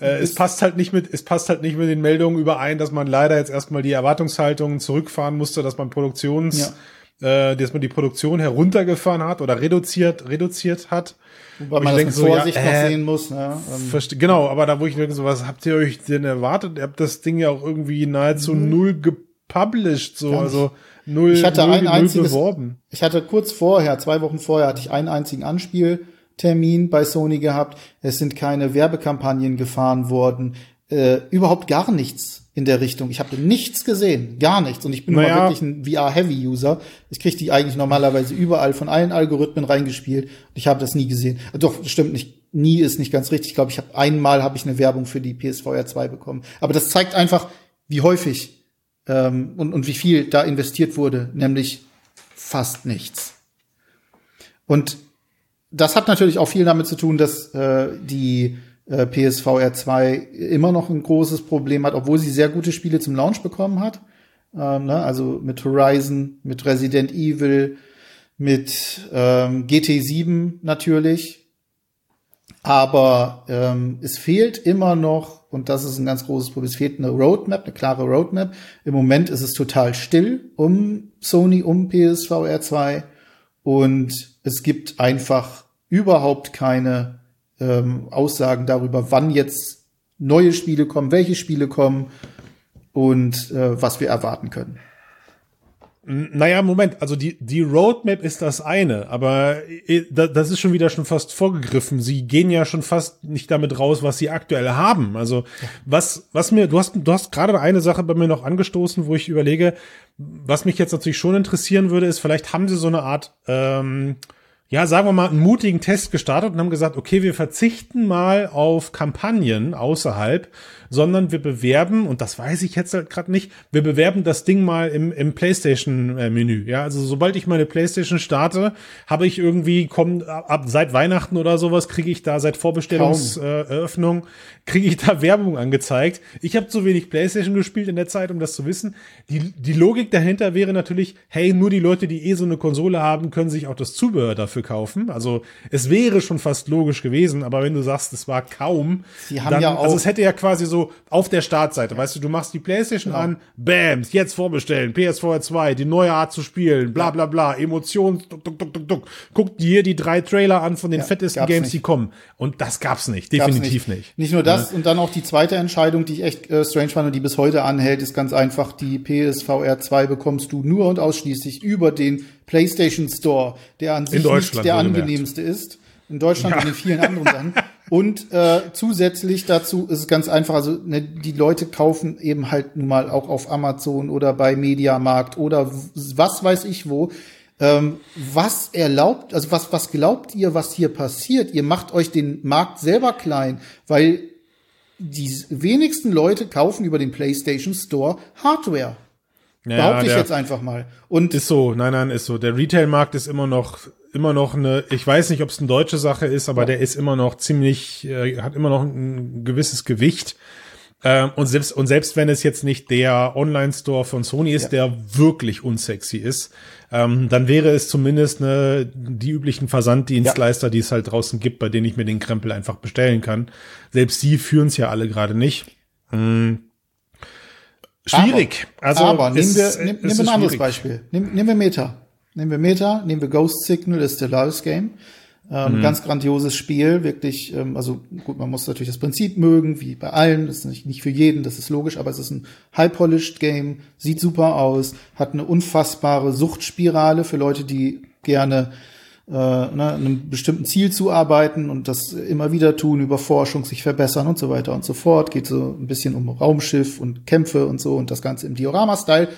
äh, es passt halt nicht mit, es passt halt nicht mit den Meldungen überein, dass man leider jetzt erstmal die Erwartungshaltungen zurückfahren musste, dass man Produktions, ja. äh, dass man die Produktion heruntergefahren hat oder reduziert, reduziert hat. Wobei man das denke, mit Vorsicht so, ja, äh, noch sehen muss. Ne? Ähm, genau, aber da wo ich denke, so, was habt ihr euch denn erwartet? Ihr habt das Ding ja auch irgendwie nahezu mhm. null gepublished, so, also null, ich hatte null, ein einziges, beworben. Ich hatte kurz vorher, zwei Wochen vorher, hatte ich einen einzigen Anspieltermin bei Sony gehabt. Es sind keine Werbekampagnen gefahren worden. Äh, überhaupt gar nichts in der Richtung. Ich habe nichts gesehen, gar nichts. Und ich bin naja. wirklich ein VR-Heavy-User. Ich kriege die eigentlich normalerweise überall von allen Algorithmen reingespielt. Und ich habe das nie gesehen. Doch, das stimmt nicht. Nie ist nicht ganz richtig. Ich glaube, ich habe einmal habe ich eine Werbung für die PSVR 2 bekommen. Aber das zeigt einfach, wie häufig ähm, und, und wie viel da investiert wurde, nämlich fast nichts. Und das hat natürlich auch viel damit zu tun, dass äh, die äh, PSVR 2 immer noch ein großes Problem hat, obwohl sie sehr gute Spiele zum Launch bekommen hat. Ähm, ne? Also mit Horizon, mit Resident Evil, mit ähm, GT7 natürlich. Aber ähm, es fehlt immer noch, und das ist ein ganz großes Problem, es fehlt eine Roadmap, eine klare Roadmap. Im Moment ist es total still um Sony, um PSVR 2 und es gibt einfach überhaupt keine ähm, Aussagen darüber, wann jetzt neue Spiele kommen, welche Spiele kommen und äh, was wir erwarten können. Naja, Moment, also die, die Roadmap ist das eine, aber äh, das ist schon wieder schon fast vorgegriffen. Sie gehen ja schon fast nicht damit raus, was sie aktuell haben. Also was, was mir, du hast, du hast gerade eine Sache bei mir noch angestoßen, wo ich überlege, was mich jetzt natürlich schon interessieren würde, ist, vielleicht haben sie so eine Art ähm, ja, sagen wir mal, einen mutigen Test gestartet und haben gesagt, okay, wir verzichten mal auf Kampagnen außerhalb, sondern wir bewerben, und das weiß ich jetzt halt gerade nicht, wir bewerben das Ding mal im, im PlayStation-Menü. Ja, also sobald ich meine PlayStation starte, habe ich irgendwie, komm, ab seit Weihnachten oder sowas, kriege ich da seit Vorbestellungseröffnung, äh, kriege ich da Werbung angezeigt. Ich habe zu wenig PlayStation gespielt in der Zeit, um das zu wissen. Die, die Logik dahinter wäre natürlich, hey, nur die Leute, die eh so eine Konsole haben, können sich auch das Zubehör dafür kaufen. Also es wäre schon fast logisch gewesen, aber wenn du sagst, es war kaum, Sie haben dann, ja auch- also es hätte ja quasi so auf der Startseite, weißt du, du machst die Playstation Genau. an, bam, jetzt vorbestellen, PS4 2, die neue Art zu spielen, bla bla bla, Emotionen, duck, duck, duck, duck, duck. Guck dir die drei Trailer an von den Ja, fettesten Games, nicht. die kommen. Und das gab's nicht, Gab's definitiv nicht. Nicht nur das, und dann auch die zweite Entscheidung, die ich echt äh, strange fand und die bis heute anhält, ist ganz einfach, die PSVR 2 bekommst du nur und ausschließlich über den PlayStation Store, der an sich nicht der angenehmste ist. In Deutschland und in vielen anderen Sachen. Und äh, zusätzlich dazu ist es ganz einfach, also ne, die Leute kaufen eben halt nun mal auch auf Amazon oder bei Mediamarkt oder was weiß ich wo. Ähm, was erlaubt, also was, was glaubt ihr, was hier passiert? Ihr macht euch den Markt selber klein, weil die wenigsten Leute kaufen über den PlayStation Store Hardware. Ja, Behaupte ich jetzt einfach mal. Und Ist so, nein, nein, ist so. Der Retail-Markt ist immer noch, immer noch eine, ich weiß nicht, ob es eine deutsche Sache ist, aber der ist immer noch ziemlich, äh, hat immer noch ein gewisses Gewicht. Ähm, und selbst, und selbst wenn es jetzt nicht der Online-Store von Sony ist, der wirklich unsexy ist, ähm, dann wäre es zumindest ne, die üblichen Versanddienstleister, die es halt draußen gibt, bei denen ich mir den Krempel einfach bestellen kann. Selbst die führen es ja alle gerade nicht. Hm. Schwierig. also aber nehmen es- wir, nehmen, ist nehmen wir ein anderes schwierig. Beispiel. Nehmen, nehmen wir Meta. Nehmen wir Meta, nehmen wir Ghost Signal, das Stellaris Game. Mhm. Ähm, Ganz grandioses Spiel, wirklich, ähm, also gut, man muss natürlich das Prinzip mögen, wie bei allen, das ist nicht, nicht für jeden, das ist logisch, aber es ist ein high-polished Game, sieht super aus, hat eine unfassbare Suchtspirale für Leute, die gerne äh, ne, einem bestimmten Ziel zuarbeiten und das immer wieder tun, über Forschung sich verbessern und so weiter und so fort. Geht so ein bisschen um Raumschiff und Kämpfe und so und das Ganze im Diorama-Style.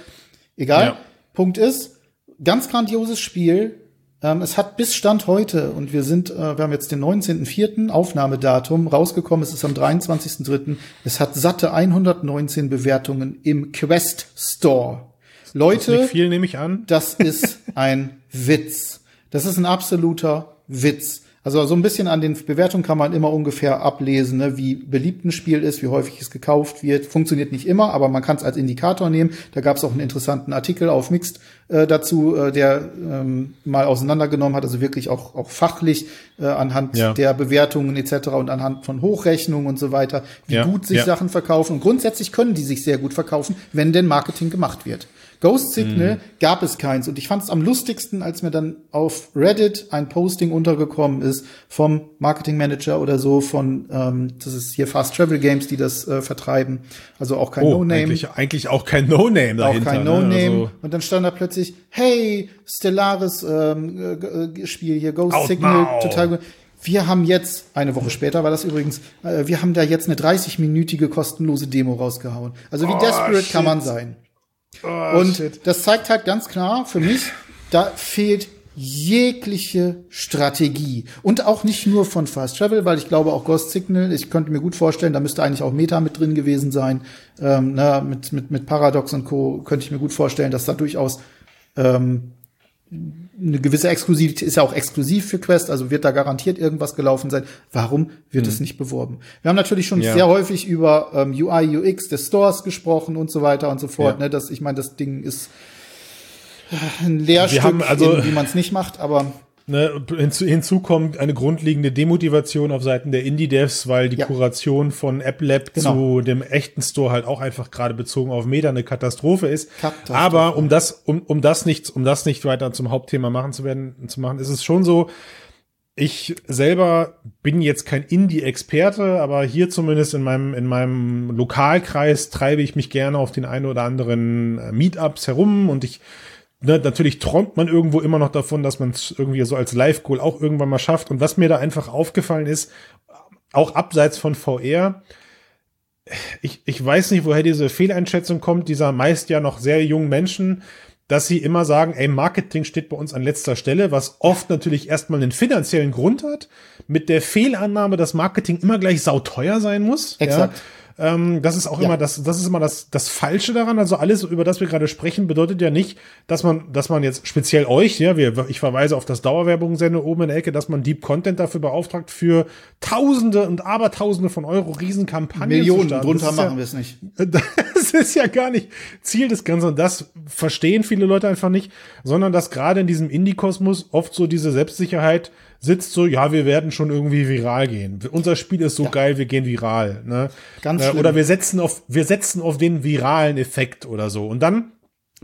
Egal. Ja. Punkt ist, ganz grandioses Spiel. Ähm, es hat bis Stand heute, und wir sind, äh, wir haben jetzt den 19.04. Aufnahmedatum, rausgekommen, es ist am 23.03. Es hat satte 119 Bewertungen im Quest Store. Leute, viel nehme ich an. das ist ein Witz. Das ist ein absoluter Witz. Also so ein bisschen an den Bewertungen kann man immer ungefähr ablesen, ne, wie beliebt ein Spiel ist, wie häufig es gekauft wird. Funktioniert nicht immer, aber man kann es als Indikator nehmen. Da gab es auch einen interessanten Artikel auf Mixed äh, dazu, äh, der ähm, mal auseinandergenommen hat, also wirklich auch, auch fachlich äh, anhand Ja. der Bewertungen etc. und anhand von Hochrechnungen und so weiter, wie Ja, gut sich ja. Sachen verkaufen. Und grundsätzlich können die sich sehr gut verkaufen, wenn denn Marketing gemacht wird. Ghost Signal Mhm. gab es keins. Und ich fand es am lustigsten, als mir dann auf Reddit ein Posting untergekommen ist vom Marketing Manager oder so von, ähm, das ist hier Fast Travel Games, die das äh, vertreiben. Also auch kein Oh, No-Name. eigentlich, eigentlich auch kein No-Name Auch dahinter. kein ne? No-Name. Also, und dann stand da plötzlich, hey, Stellaris ähm, äh, äh, Spiel hier, Ghost Out Signal, now. total gut. Wir haben jetzt, eine Woche später war das übrigens, äh, wir haben da jetzt eine 30-minütige kostenlose Demo rausgehauen. Also wie Oh, desperate shit. kann man sein. Oh, Und shit. das zeigt halt ganz klar für mich, da fehlt jegliche Strategie. Und auch nicht nur von Fast Travel, weil ich glaube auch Ghost Signal, ich könnte mir gut vorstellen, da müsste eigentlich auch Meta mit drin gewesen sein. Ähm, na, mit, mit, mit Paradox und Co. könnte ich mir gut vorstellen, dass da durchaus ähm, eine gewisse Exklusivität ist ja auch exklusiv für Quest, also wird da garantiert irgendwas gelaufen sein. Warum wird es nicht beworben? Wir haben natürlich schon. Ja. sehr häufig über ähm, UI, UX des Stores gesprochen und so weiter und so fort. Ja. Ne, das, ich meine, das Ding ist äh, ein Lehrstück, also- in, wie man es nicht macht, aber Ne, hinzu, hinzu kommt eine grundlegende Demotivation auf Seiten der Indie-Devs, weil die Ja. Kuration von App Lab Genau. zu dem echten Store halt auch einfach gerade bezogen auf Meta eine Katastrophe ist. Katastrophe. Aber um das, um, um das nicht, um das nicht weiter zum Hauptthema machen zu werden, zu machen, ist es schon so, ich selber bin jetzt kein Indie-Experte, aber hier zumindest in meinem, in meinem Lokalkreis treibe ich mich gerne auf den einen oder anderen äh, Meetups herum und ich ne, natürlich träumt man irgendwo immer noch davon, dass man es irgendwie so als Live-Goal auch irgendwann mal schafft. Und was mir da einfach aufgefallen ist, auch abseits von VR, ich, ich weiß nicht, woher diese Fehleinschätzung kommt, dieser meist ja noch sehr jungen Menschen, dass sie immer sagen, ey, Marketing steht bei uns an letzter Stelle, was oft natürlich erstmal einen finanziellen Grund hat, mit der Fehlannahme, dass Marketing immer gleich sauteuer sein muss. Exakt. Ja. Ähm, das ist auch ja. immer das, das ist immer das, das Falsche daran. Also alles, über das wir gerade sprechen, bedeutet ja nicht, dass man, dass man jetzt speziell euch, ja, wir, ich verweise auf das Dauerwerbungssende oben in der Ecke, dass man Deep Content dafür beauftragt, für Tausende und Abertausende von Euro Riesenkampagnen Millionen, drunter machen ja, wir es nicht. Das ist ja gar nicht Ziel des Ganzen. Und das verstehen viele Leute einfach nicht, sondern dass gerade in diesem Indie-Kosmos oft so diese Selbstsicherheit sitzt so, ja, wir werden schon irgendwie viral gehen. Unser Spiel ist so ja. geil, wir gehen viral. Ne? Ganz äh, oder wir setzen auf, wir setzen auf den viralen Effekt oder so. Und dann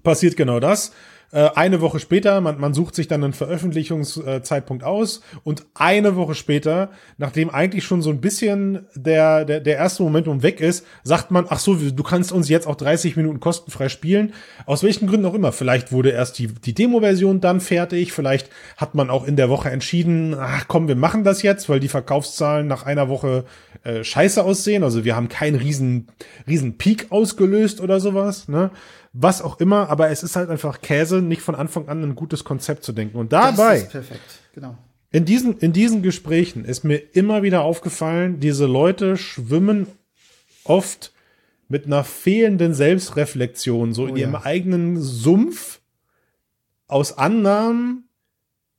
passiert genau das. Äh, eine Woche später, man, man sucht sich dann einen Veröffentlichungszeitpunkt aus und eine Woche später, nachdem eigentlich schon so ein bisschen der, der, der erste Momentum weg ist, sagt man, ach so, du kannst uns jetzt auch 30 Minuten kostenfrei spielen. Aus welchen Gründen auch immer. Vielleicht wurde erst die, die Demo-Version dann fertig, vielleicht hat man auch in der Woche entschieden, ach komm, wir machen das jetzt, weil die Verkaufszahlen nach einer Woche äh, scheiße aussehen. Also wir haben keinen riesen, riesen Peak ausgelöst oder sowas. Ne? Was auch immer, aber es ist halt einfach Käse, nicht von Anfang an ein gutes Konzept zu denken. Und dabei, das ist perfekt, genau. In diesen, in diesen Gesprächen ist mir immer wieder aufgefallen, diese Leute schwimmen oft mit einer fehlenden Selbstreflexion, so oh, in ihrem ja. eigenen Sumpf aus Annahmen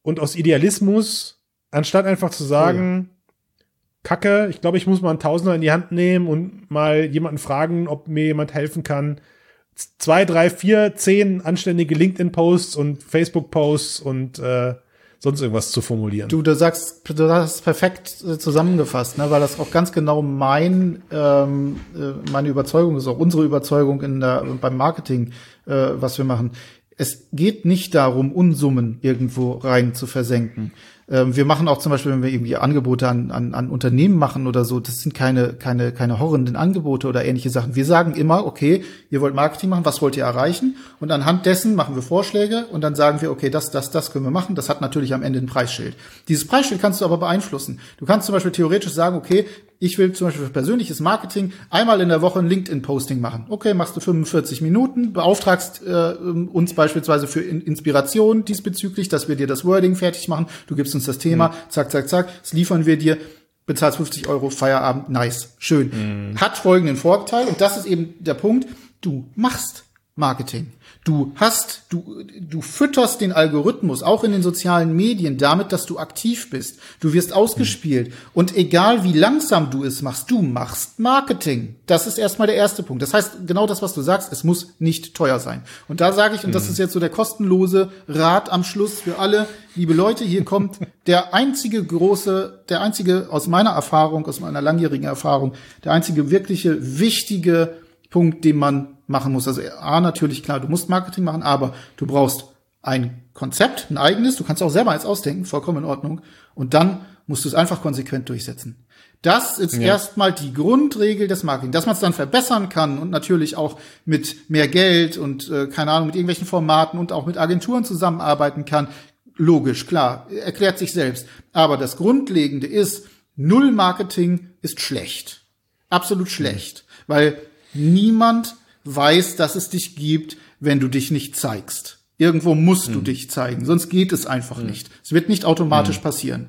und aus Idealismus, anstatt einfach zu sagen, oh, ja. Kacke, ich glaube, ich muss mal einen Tausender in die Hand nehmen und mal jemanden fragen, ob mir jemand helfen kann, zwei, drei, vier, zehn anständige LinkedIn-Posts und Facebook-Posts und äh, sonst irgendwas zu formulieren. Du, du sagst, du hast perfekt äh, zusammengefasst, ne, weil das auch ganz genau mein ähm, äh, meine Überzeugung ist, auch unsere Überzeugung in der beim Marketing, äh, was wir machen. Es geht nicht darum, Unsummen irgendwo rein zu versenken. Ähm, wir machen auch zum Beispiel, wenn wir irgendwie Angebote an, an, an Unternehmen machen oder so, das sind keine, keine, keine horrenden Angebote oder ähnliche Sachen. Wir sagen immer, okay, ihr wollt Marketing machen, was wollt ihr erreichen? Und anhand dessen machen wir Vorschläge und dann sagen wir, okay, das, das, das können wir machen. Das hat natürlich am Ende ein Preisschild. Dieses Preisschild kannst du aber beeinflussen. Du kannst zum Beispiel theoretisch sagen, okay, ich will zum Beispiel für persönliches Marketing einmal in der Woche ein LinkedIn-Posting machen. Okay, machst du 45 Minuten, beauftragst äh, uns beispielsweise für in Inspiration diesbezüglich, dass wir dir das Wording fertig machen. Du gibst uns das Thema, mhm. zack, zack, zack, das liefern wir dir bezahlst 50 Euro, Feierabend, nice, schön. Mhm. Hat folgenden Vorteil, und das ist eben der Punkt, du machst Marketing. Du hast, du, du fütterst den Algorithmus auch in den sozialen Medien damit, dass du aktiv bist. Du wirst ausgespielt. Und egal wie langsam du es machst, du machst Marketing. Das ist erstmal der erste Punkt. Das heißt, genau das, was du sagst, es muss nicht teuer sein. Und da sage ich, und das mhm. ist jetzt so der kostenlose Rat am Schluss für alle, liebe Leute, hier kommt der einzige große, der einzige aus meiner Erfahrung, aus meiner langjährigen Erfahrung, der einzige wirkliche wichtige Punkt, den man machen musst. Also A, natürlich klar, du musst Marketing machen, aber du brauchst ein Konzept, ein eigenes, du kannst auch selber eins ausdenken, vollkommen in Ordnung. Und dann musst du es einfach konsequent durchsetzen. Das ist ja. erstmal die Grundregel des Marketing. Dass man es dann verbessern kann und natürlich auch mit mehr Geld und äh, keine Ahnung, mit irgendwelchen Formaten und auch mit Agenturen zusammenarbeiten kann, logisch, klar, erklärt sich selbst. Aber das Grundlegende ist, Null Marketing ist schlecht. Absolut schlecht. Weil niemand weiß, dass es dich gibt, wenn du dich nicht zeigst. Irgendwo musst mhm. du dich zeigen, sonst geht es einfach mhm. nicht. Es wird nicht automatisch mhm. passieren.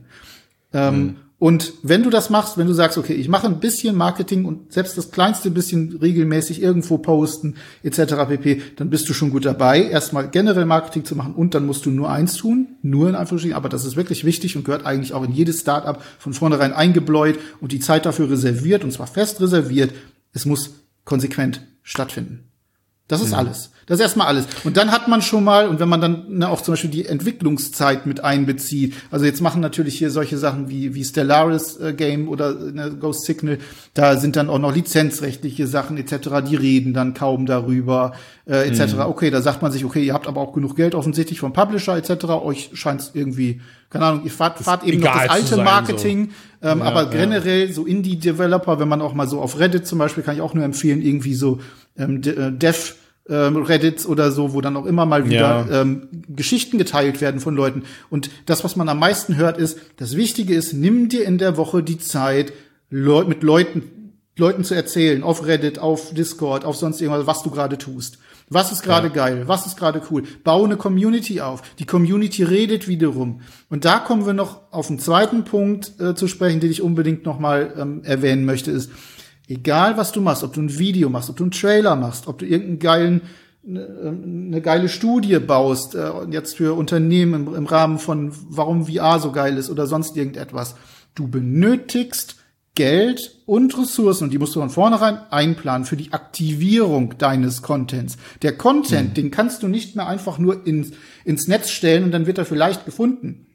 Ähm, mhm. und wenn du das machst, wenn du sagst, okay, ich mache ein bisschen Marketing und selbst das kleinste bisschen regelmäßig irgendwo posten etc. pp, dann bist du schon gut dabei, erstmal generell Marketing zu machen und dann musst du nur eins tun, nur in Anführungsstrichen, aber das ist wirklich wichtig und gehört eigentlich auch in jedes Startup von vornherein eingebläut und die Zeit dafür reserviert und zwar fest reserviert. Es muss konsequent stattfinden. Das ist mhm. alles. Das ist erstmal alles. Und dann hat man schon mal, und wenn man dann ne, auch zum Beispiel die Entwicklungszeit mit einbezieht, also jetzt machen natürlich hier solche Sachen wie, wie Stellaris äh, Game oder ne, Ghost Signal, da sind dann auch noch lizenzrechtliche Sachen etc., die reden dann kaum darüber, äh, etc. Mhm. Okay, da sagt man sich, okay, ihr habt aber auch genug Geld offensichtlich vom Publisher etc., euch scheint es irgendwie, keine Ahnung, ihr fahrt, fahrt eben noch das alte sein, Marketing, so. ähm, ja, aber ja. generell so Indie-Developer, wenn man auch mal so auf Reddit zum Beispiel, kann ich auch nur empfehlen, irgendwie so ähm, äh, Dev ähm, Reddits oder so, wo dann auch immer mal wieder ja. ähm, Geschichten geteilt werden von Leuten. Und das, was man am meisten hört, ist, das Wichtige ist, nimm dir in der Woche die Zeit, Leu mit Leuten Leuten zu erzählen, auf Reddit, auf Discord, auf sonst irgendwas, was du gerade tust. Was ist gerade ja. geil? Was ist gerade cool? Bau eine Community auf. Die Community redet wiederum. Und da kommen wir noch auf einen zweiten Punkt äh, zu sprechen, den ich unbedingt noch mal ähm, erwähnen möchte, ist, egal was du machst, ob du ein Video machst, ob du einen Trailer machst, ob du irgendeinen geilen eine, eine geile Studie baust, äh, jetzt für Unternehmen im, im Rahmen von warum VR so geil ist oder sonst irgendetwas. Du benötigst Geld und Ressourcen und die musst du von vornherein einplanen für die Aktivierung deines Contents. Der Content, mhm. den kannst du nicht mehr einfach nur ins, ins Netz stellen und dann wird er vielleicht gefunden.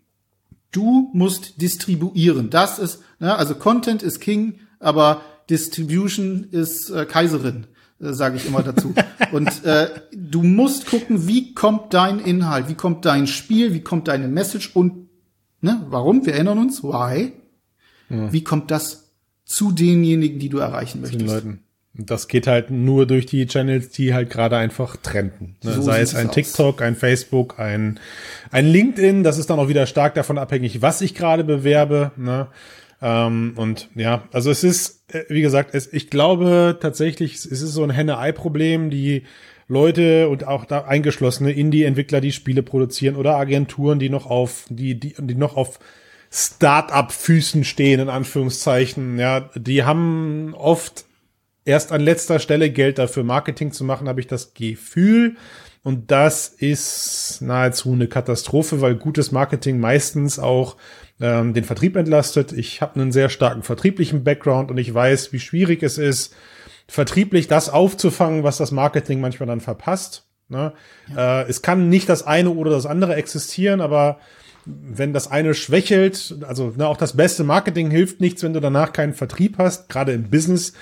Du musst distribuieren. Das ist, ne, also Content ist King, aber Distribution ist äh, Kaiserin, äh, sage ich immer dazu. und äh, du musst gucken, wie kommt dein Inhalt, wie kommt dein Spiel, wie kommt deine Message und ne, warum? Wir erinnern uns, why? Ja. Wie kommt das zu denjenigen, die du erreichen möchtest. Den Leuten. Das geht halt nur durch die Channels, die halt gerade einfach trenden. Ne? So Sei es ein TikTok, ein Facebook, ein, ein LinkedIn. Das ist dann auch wieder stark davon abhängig, was ich gerade bewerbe. Ne? Ähm, und ja, also es ist, äh, wie gesagt, es, ich glaube tatsächlich, es ist so ein Henne-Ei-Problem, die Leute und auch da eingeschlossene Indie-Entwickler, die Spiele produzieren oder Agenturen, die noch auf, die, die, die noch auf Start-up-Füßen stehen, in Anführungszeichen. Ja, die haben oft erst an letzter Stelle Geld dafür, Marketing zu machen, habe ich das Gefühl. Und das ist nahezu eine Katastrophe, weil gutes Marketing meistens auch ähm, den Vertrieb entlastet. Ich habe einen sehr starken vertrieblichen Background und ich weiß, wie schwierig es ist, vertrieblich das aufzufangen, was das Marketing manchmal dann verpasst. Ne? Ja. Äh, es kann nicht das eine oder das andere existieren, aber wenn das eine schwächelt, also ne, auch das beste Marketing hilft nichts, wenn du danach keinen Vertrieb hast, gerade im Business,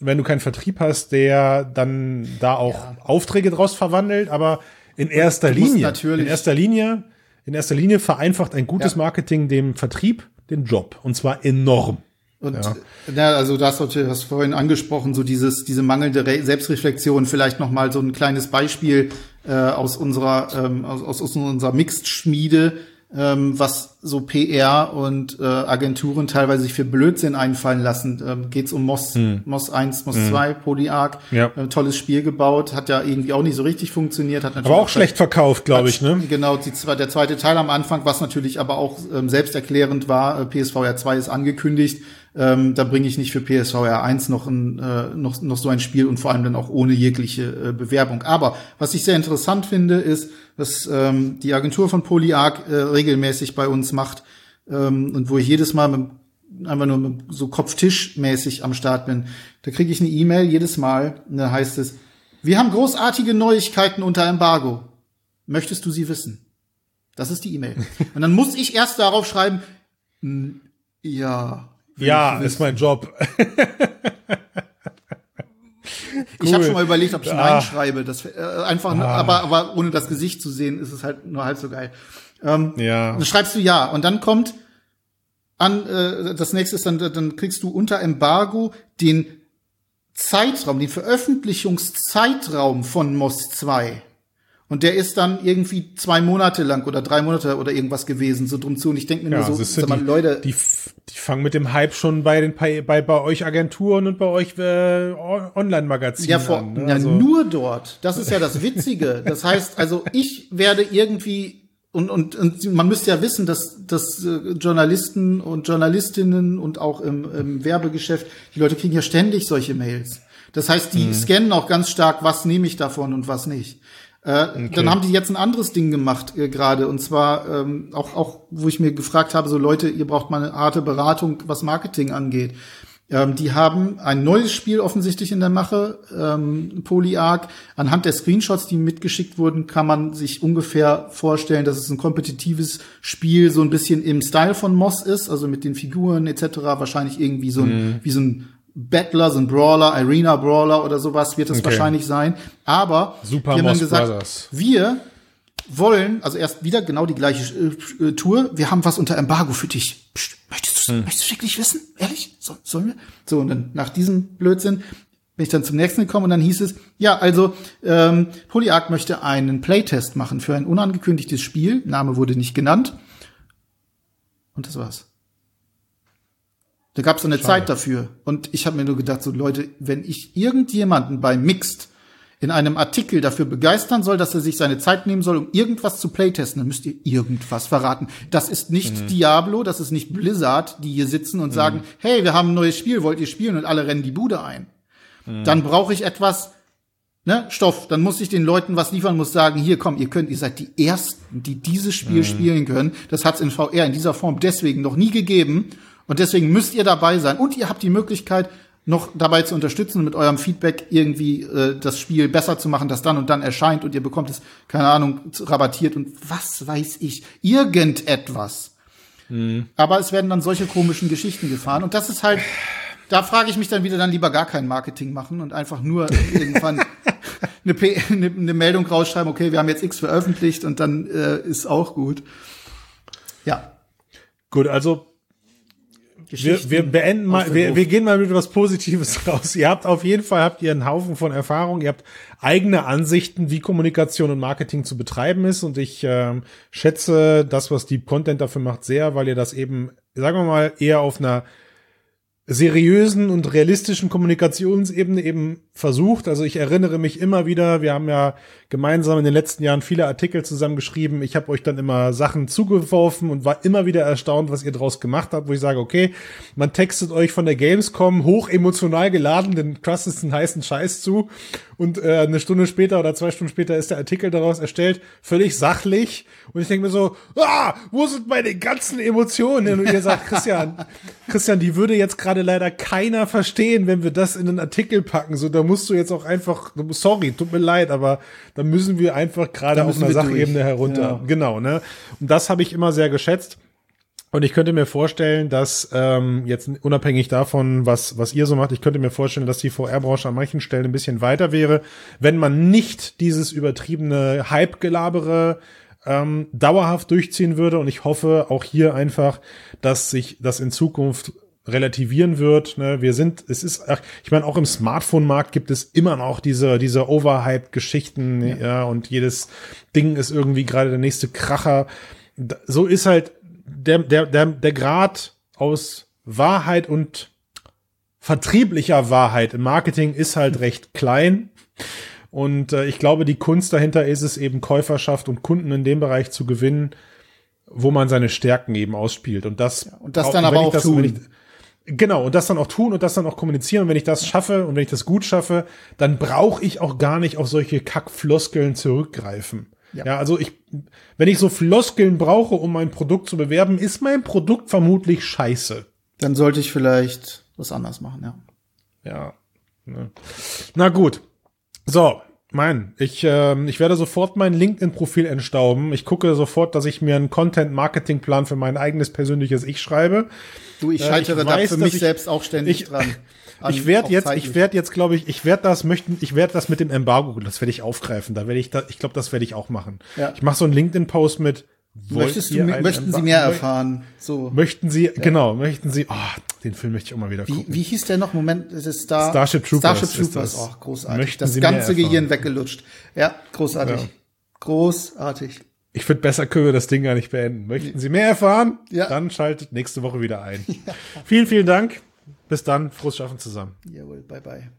wenn du keinen Vertrieb hast, der dann da auch ja. Aufträge draus verwandelt, aber in erster Linie, in erster Linie, in erster Linie vereinfacht ein gutes ja. Marketing dem Vertrieb den Job und zwar enorm. Und ja. ja, also das natürlich hast vorhin angesprochen, so dieses diese mangelnde Re Selbstreflexion. Vielleicht noch mal so ein kleines Beispiel äh, aus unserer ähm, aus, aus unserer Mixed-Schmiede ähm, was so PR und äh, Agenturen teilweise sich für Blödsinn einfallen lassen. Ähm, Geht um Moss, hm. Moss 1, Moss hm. 2, Polyarc. Ja. Äh, tolles Spiel gebaut, hat ja irgendwie auch nicht so richtig funktioniert. Hat natürlich aber auch, auch schlecht verkauft, glaube ich, ne? Genau, die, der zweite Teil am Anfang, was natürlich aber auch ähm, selbsterklärend war. Äh, PSVR 2 ist angekündigt ähm, da bringe ich nicht für PSVR 1 noch, ein, äh, noch, noch so ein Spiel und vor allem dann auch ohne jegliche äh, Bewerbung. Aber was ich sehr interessant finde, ist, was ähm, die Agentur von Polyarc äh, regelmäßig bei uns macht ähm, und wo ich jedes Mal mit, einfach nur mit so Kopftischmäßig am Start bin. Da kriege ich eine E-Mail jedes Mal, und da heißt es, wir haben großartige Neuigkeiten unter Embargo. Möchtest du sie wissen? Das ist die E-Mail. Und dann muss ich erst darauf schreiben, ja, ja, ist mein Job. Ich habe schon mal überlegt, ob ich Nein ah. schreibe. Das, äh, einfach, ah. aber, aber ohne das Gesicht zu sehen, ist es halt nur halb so geil. Ähm, ja. Dann schreibst du ja und dann kommt an, äh, das nächste ist dann, dann kriegst du unter Embargo den Zeitraum, den Veröffentlichungszeitraum von MOS 2. Und der ist dann irgendwie zwei Monate lang oder drei Monate oder irgendwas gewesen, so drum zu. Und ich denke mir ja, nur so, sag mal, die, Leute. Die, die fangen mit dem Hype schon bei den bei, bei, euch Agenturen und bei euch äh, Online-Magazinen ja, vor, an. Ne? Ja, also. nur dort. Das ist ja das Witzige. das heißt, also ich werde irgendwie und, und, und man müsste ja wissen, dass, dass äh, Journalisten und Journalistinnen und auch im, im Werbegeschäft, die Leute kriegen ja ständig solche Mails. Das heißt, die mhm. scannen auch ganz stark, was nehme ich davon und was nicht. Äh, okay. Dann haben die jetzt ein anderes Ding gemacht äh, gerade und zwar ähm, auch auch wo ich mir gefragt habe so Leute ihr braucht mal eine harte Beratung was Marketing angeht. Ähm, die haben ein neues Spiel offensichtlich in der Mache, ähm, Polyarc. Anhand der Screenshots, die mitgeschickt wurden, kann man sich ungefähr vorstellen, dass es ein kompetitives Spiel so ein bisschen im Style von Moss ist, also mit den Figuren etc. Wahrscheinlich irgendwie so ein, mhm. wie so ein Battler, so ein Brawler, Arena Brawler oder sowas wird es okay. wahrscheinlich sein. Aber Super wir haben gesagt, Brothers. wir wollen, also erst wieder genau die gleiche äh, Tour. Wir haben was unter Embargo für dich. Psst, möchtest du hm. möchtest du wirklich wissen? Ehrlich? So, sollen wir? So, und dann nach diesem Blödsinn bin ich dann zum nächsten gekommen und dann hieß es, ja, also ähm, Polyarc möchte einen Playtest machen für ein unangekündigtes Spiel. Name wurde nicht genannt. Und das war's. Da gab es so eine Schade. Zeit dafür. Und ich habe mir nur gedacht, so Leute, wenn ich irgendjemanden bei Mixed in einem Artikel dafür begeistern soll, dass er sich seine Zeit nehmen soll, um irgendwas zu playtesten, dann müsst ihr irgendwas verraten. Das ist nicht Mhm. Diablo, das ist nicht Blizzard, die hier sitzen und sagen, hey, wir haben ein neues Spiel, wollt ihr spielen? Und alle rennen die Bude ein. Mhm. Dann brauche ich etwas, ne, Stoff. Dann muss ich den Leuten was liefern, muss sagen, hier komm, ihr könnt, ihr seid die Ersten, die dieses Spiel Mhm. spielen können. Das hat es in VR in dieser Form deswegen noch nie gegeben. Und deswegen müsst ihr dabei sein. Und ihr habt die Möglichkeit, noch dabei zu unterstützen und mit eurem Feedback irgendwie äh, das Spiel besser zu machen, das dann und dann erscheint und ihr bekommt es, keine Ahnung, rabattiert und was weiß ich, irgendetwas. Aber es werden dann solche komischen Geschichten gefahren und das ist halt, da frage ich mich dann wieder, dann lieber gar kein Marketing machen und einfach nur irgendwann eine, P eine, eine Meldung rausschreiben, okay, wir haben jetzt X veröffentlicht und dann äh, ist auch gut. Ja. Gut, also Geschichten wir beenden mal, wir, wir gehen mal mit etwas Positives raus. Ihr habt auf jeden Fall habt ihr einen Haufen von Erfahrung, ihr habt eigene Ansichten, wie Kommunikation und Marketing zu betreiben ist. Und ich ähm, schätze das, was Deep Content dafür macht, sehr, weil ihr das eben, sagen wir mal, eher auf einer seriösen und realistischen Kommunikationsebene eben versucht. Also ich erinnere mich immer wieder, wir haben ja gemeinsam in den letzten Jahren viele Artikel zusammengeschrieben. Ich habe euch dann immer Sachen zugeworfen und war immer wieder erstaunt, was ihr draus gemacht habt, wo ich sage, okay, man textet euch von der Gamescom hoch emotional geladen den krassesten heißen Scheiß zu und äh, eine Stunde später oder zwei Stunden später ist der Artikel daraus erstellt, völlig sachlich und ich denke mir so, ah, wo sind meine ganzen Emotionen? Und ihr sagt, Christian, Christian, die würde jetzt gerade leider keiner verstehen, wenn wir das in einen Artikel packen. So, da musst du jetzt auch einfach, sorry, tut mir leid, aber da müssen wir einfach gerade auf einer wir durch. Sachebene herunter. Ja. Genau, ne? Und das habe ich immer sehr geschätzt. Und ich könnte mir vorstellen, dass ähm, jetzt unabhängig davon, was was ihr so macht, ich könnte mir vorstellen, dass die VR-Branche an manchen Stellen ein bisschen weiter wäre, wenn man nicht dieses übertriebene Hype-Gelabere ähm, dauerhaft durchziehen würde. Und ich hoffe auch hier einfach, dass sich das in Zukunft relativieren wird. Ne? Wir sind, es ist, ach, ich meine, auch im Smartphone-Markt gibt es immer noch diese, diese Overhyped-Geschichten, ja. und jedes Ding ist irgendwie gerade der nächste Kracher. So ist halt der, der, der, der Grad aus Wahrheit und vertrieblicher Wahrheit im Marketing ist halt recht klein. Und äh, ich glaube, die Kunst dahinter ist es eben Käuferschaft und Kunden in dem Bereich zu gewinnen, wo man seine Stärken eben ausspielt. Und das, und das dann aber auch das, tun. ich, Genau, und das dann auch tun und das dann auch kommunizieren. Und wenn ich das schaffe und wenn ich das gut schaffe, dann brauche ich auch gar nicht auf solche Kackfloskeln zurückgreifen. Ja. Ja. also ich, wenn ich so Floskeln brauche, um mein Produkt zu bewerben, ist mein Produkt vermutlich scheiße. Dann sollte ich vielleicht was anders machen, ja. Ja. Ne. Na gut. So, mein, ich, ähm, ich werde sofort mein LinkedIn-Profil entstauben. Ich gucke sofort, dass ich mir einen Content-Marketing-Plan für mein eigenes persönliches Ich schreibe. Du, ich Äh, scheitere ich da weiß, für mich ich- selbst auch ständig ich- dran. An- ich werde jetzt, zeitlich. ich werde jetzt, glaube ich, ich werde das möchten, ich werde das mit dem Embargo, das werde ich aufgreifen. Da werde ich, da, ich glaube, das werde ich auch machen. Ja. Ich mache so einen LinkedIn-Post mit. Möchtest du, möchten Sie mehr erfahren? So. Möchten Sie, genau, möchten Sie, oh, den Film möchte ich auch mal wieder Wie, gucken. wie hieß der noch? Moment, das ist Star Starship Troopers Starship ist Troopers, das. oh, großartig. Möchten das Sie ganze? Gehirn weggelutscht. Ja, großartig. Ja. Großartig. Ich finde, besser können wir das Ding gar nicht beenden. Möchten Sie mehr erfahren? Ja. Dann schaltet nächste Woche wieder ein. Vielen, vielen Dank. Bis dann. Frohes Schaffen zusammen. Jawohl, bye bye.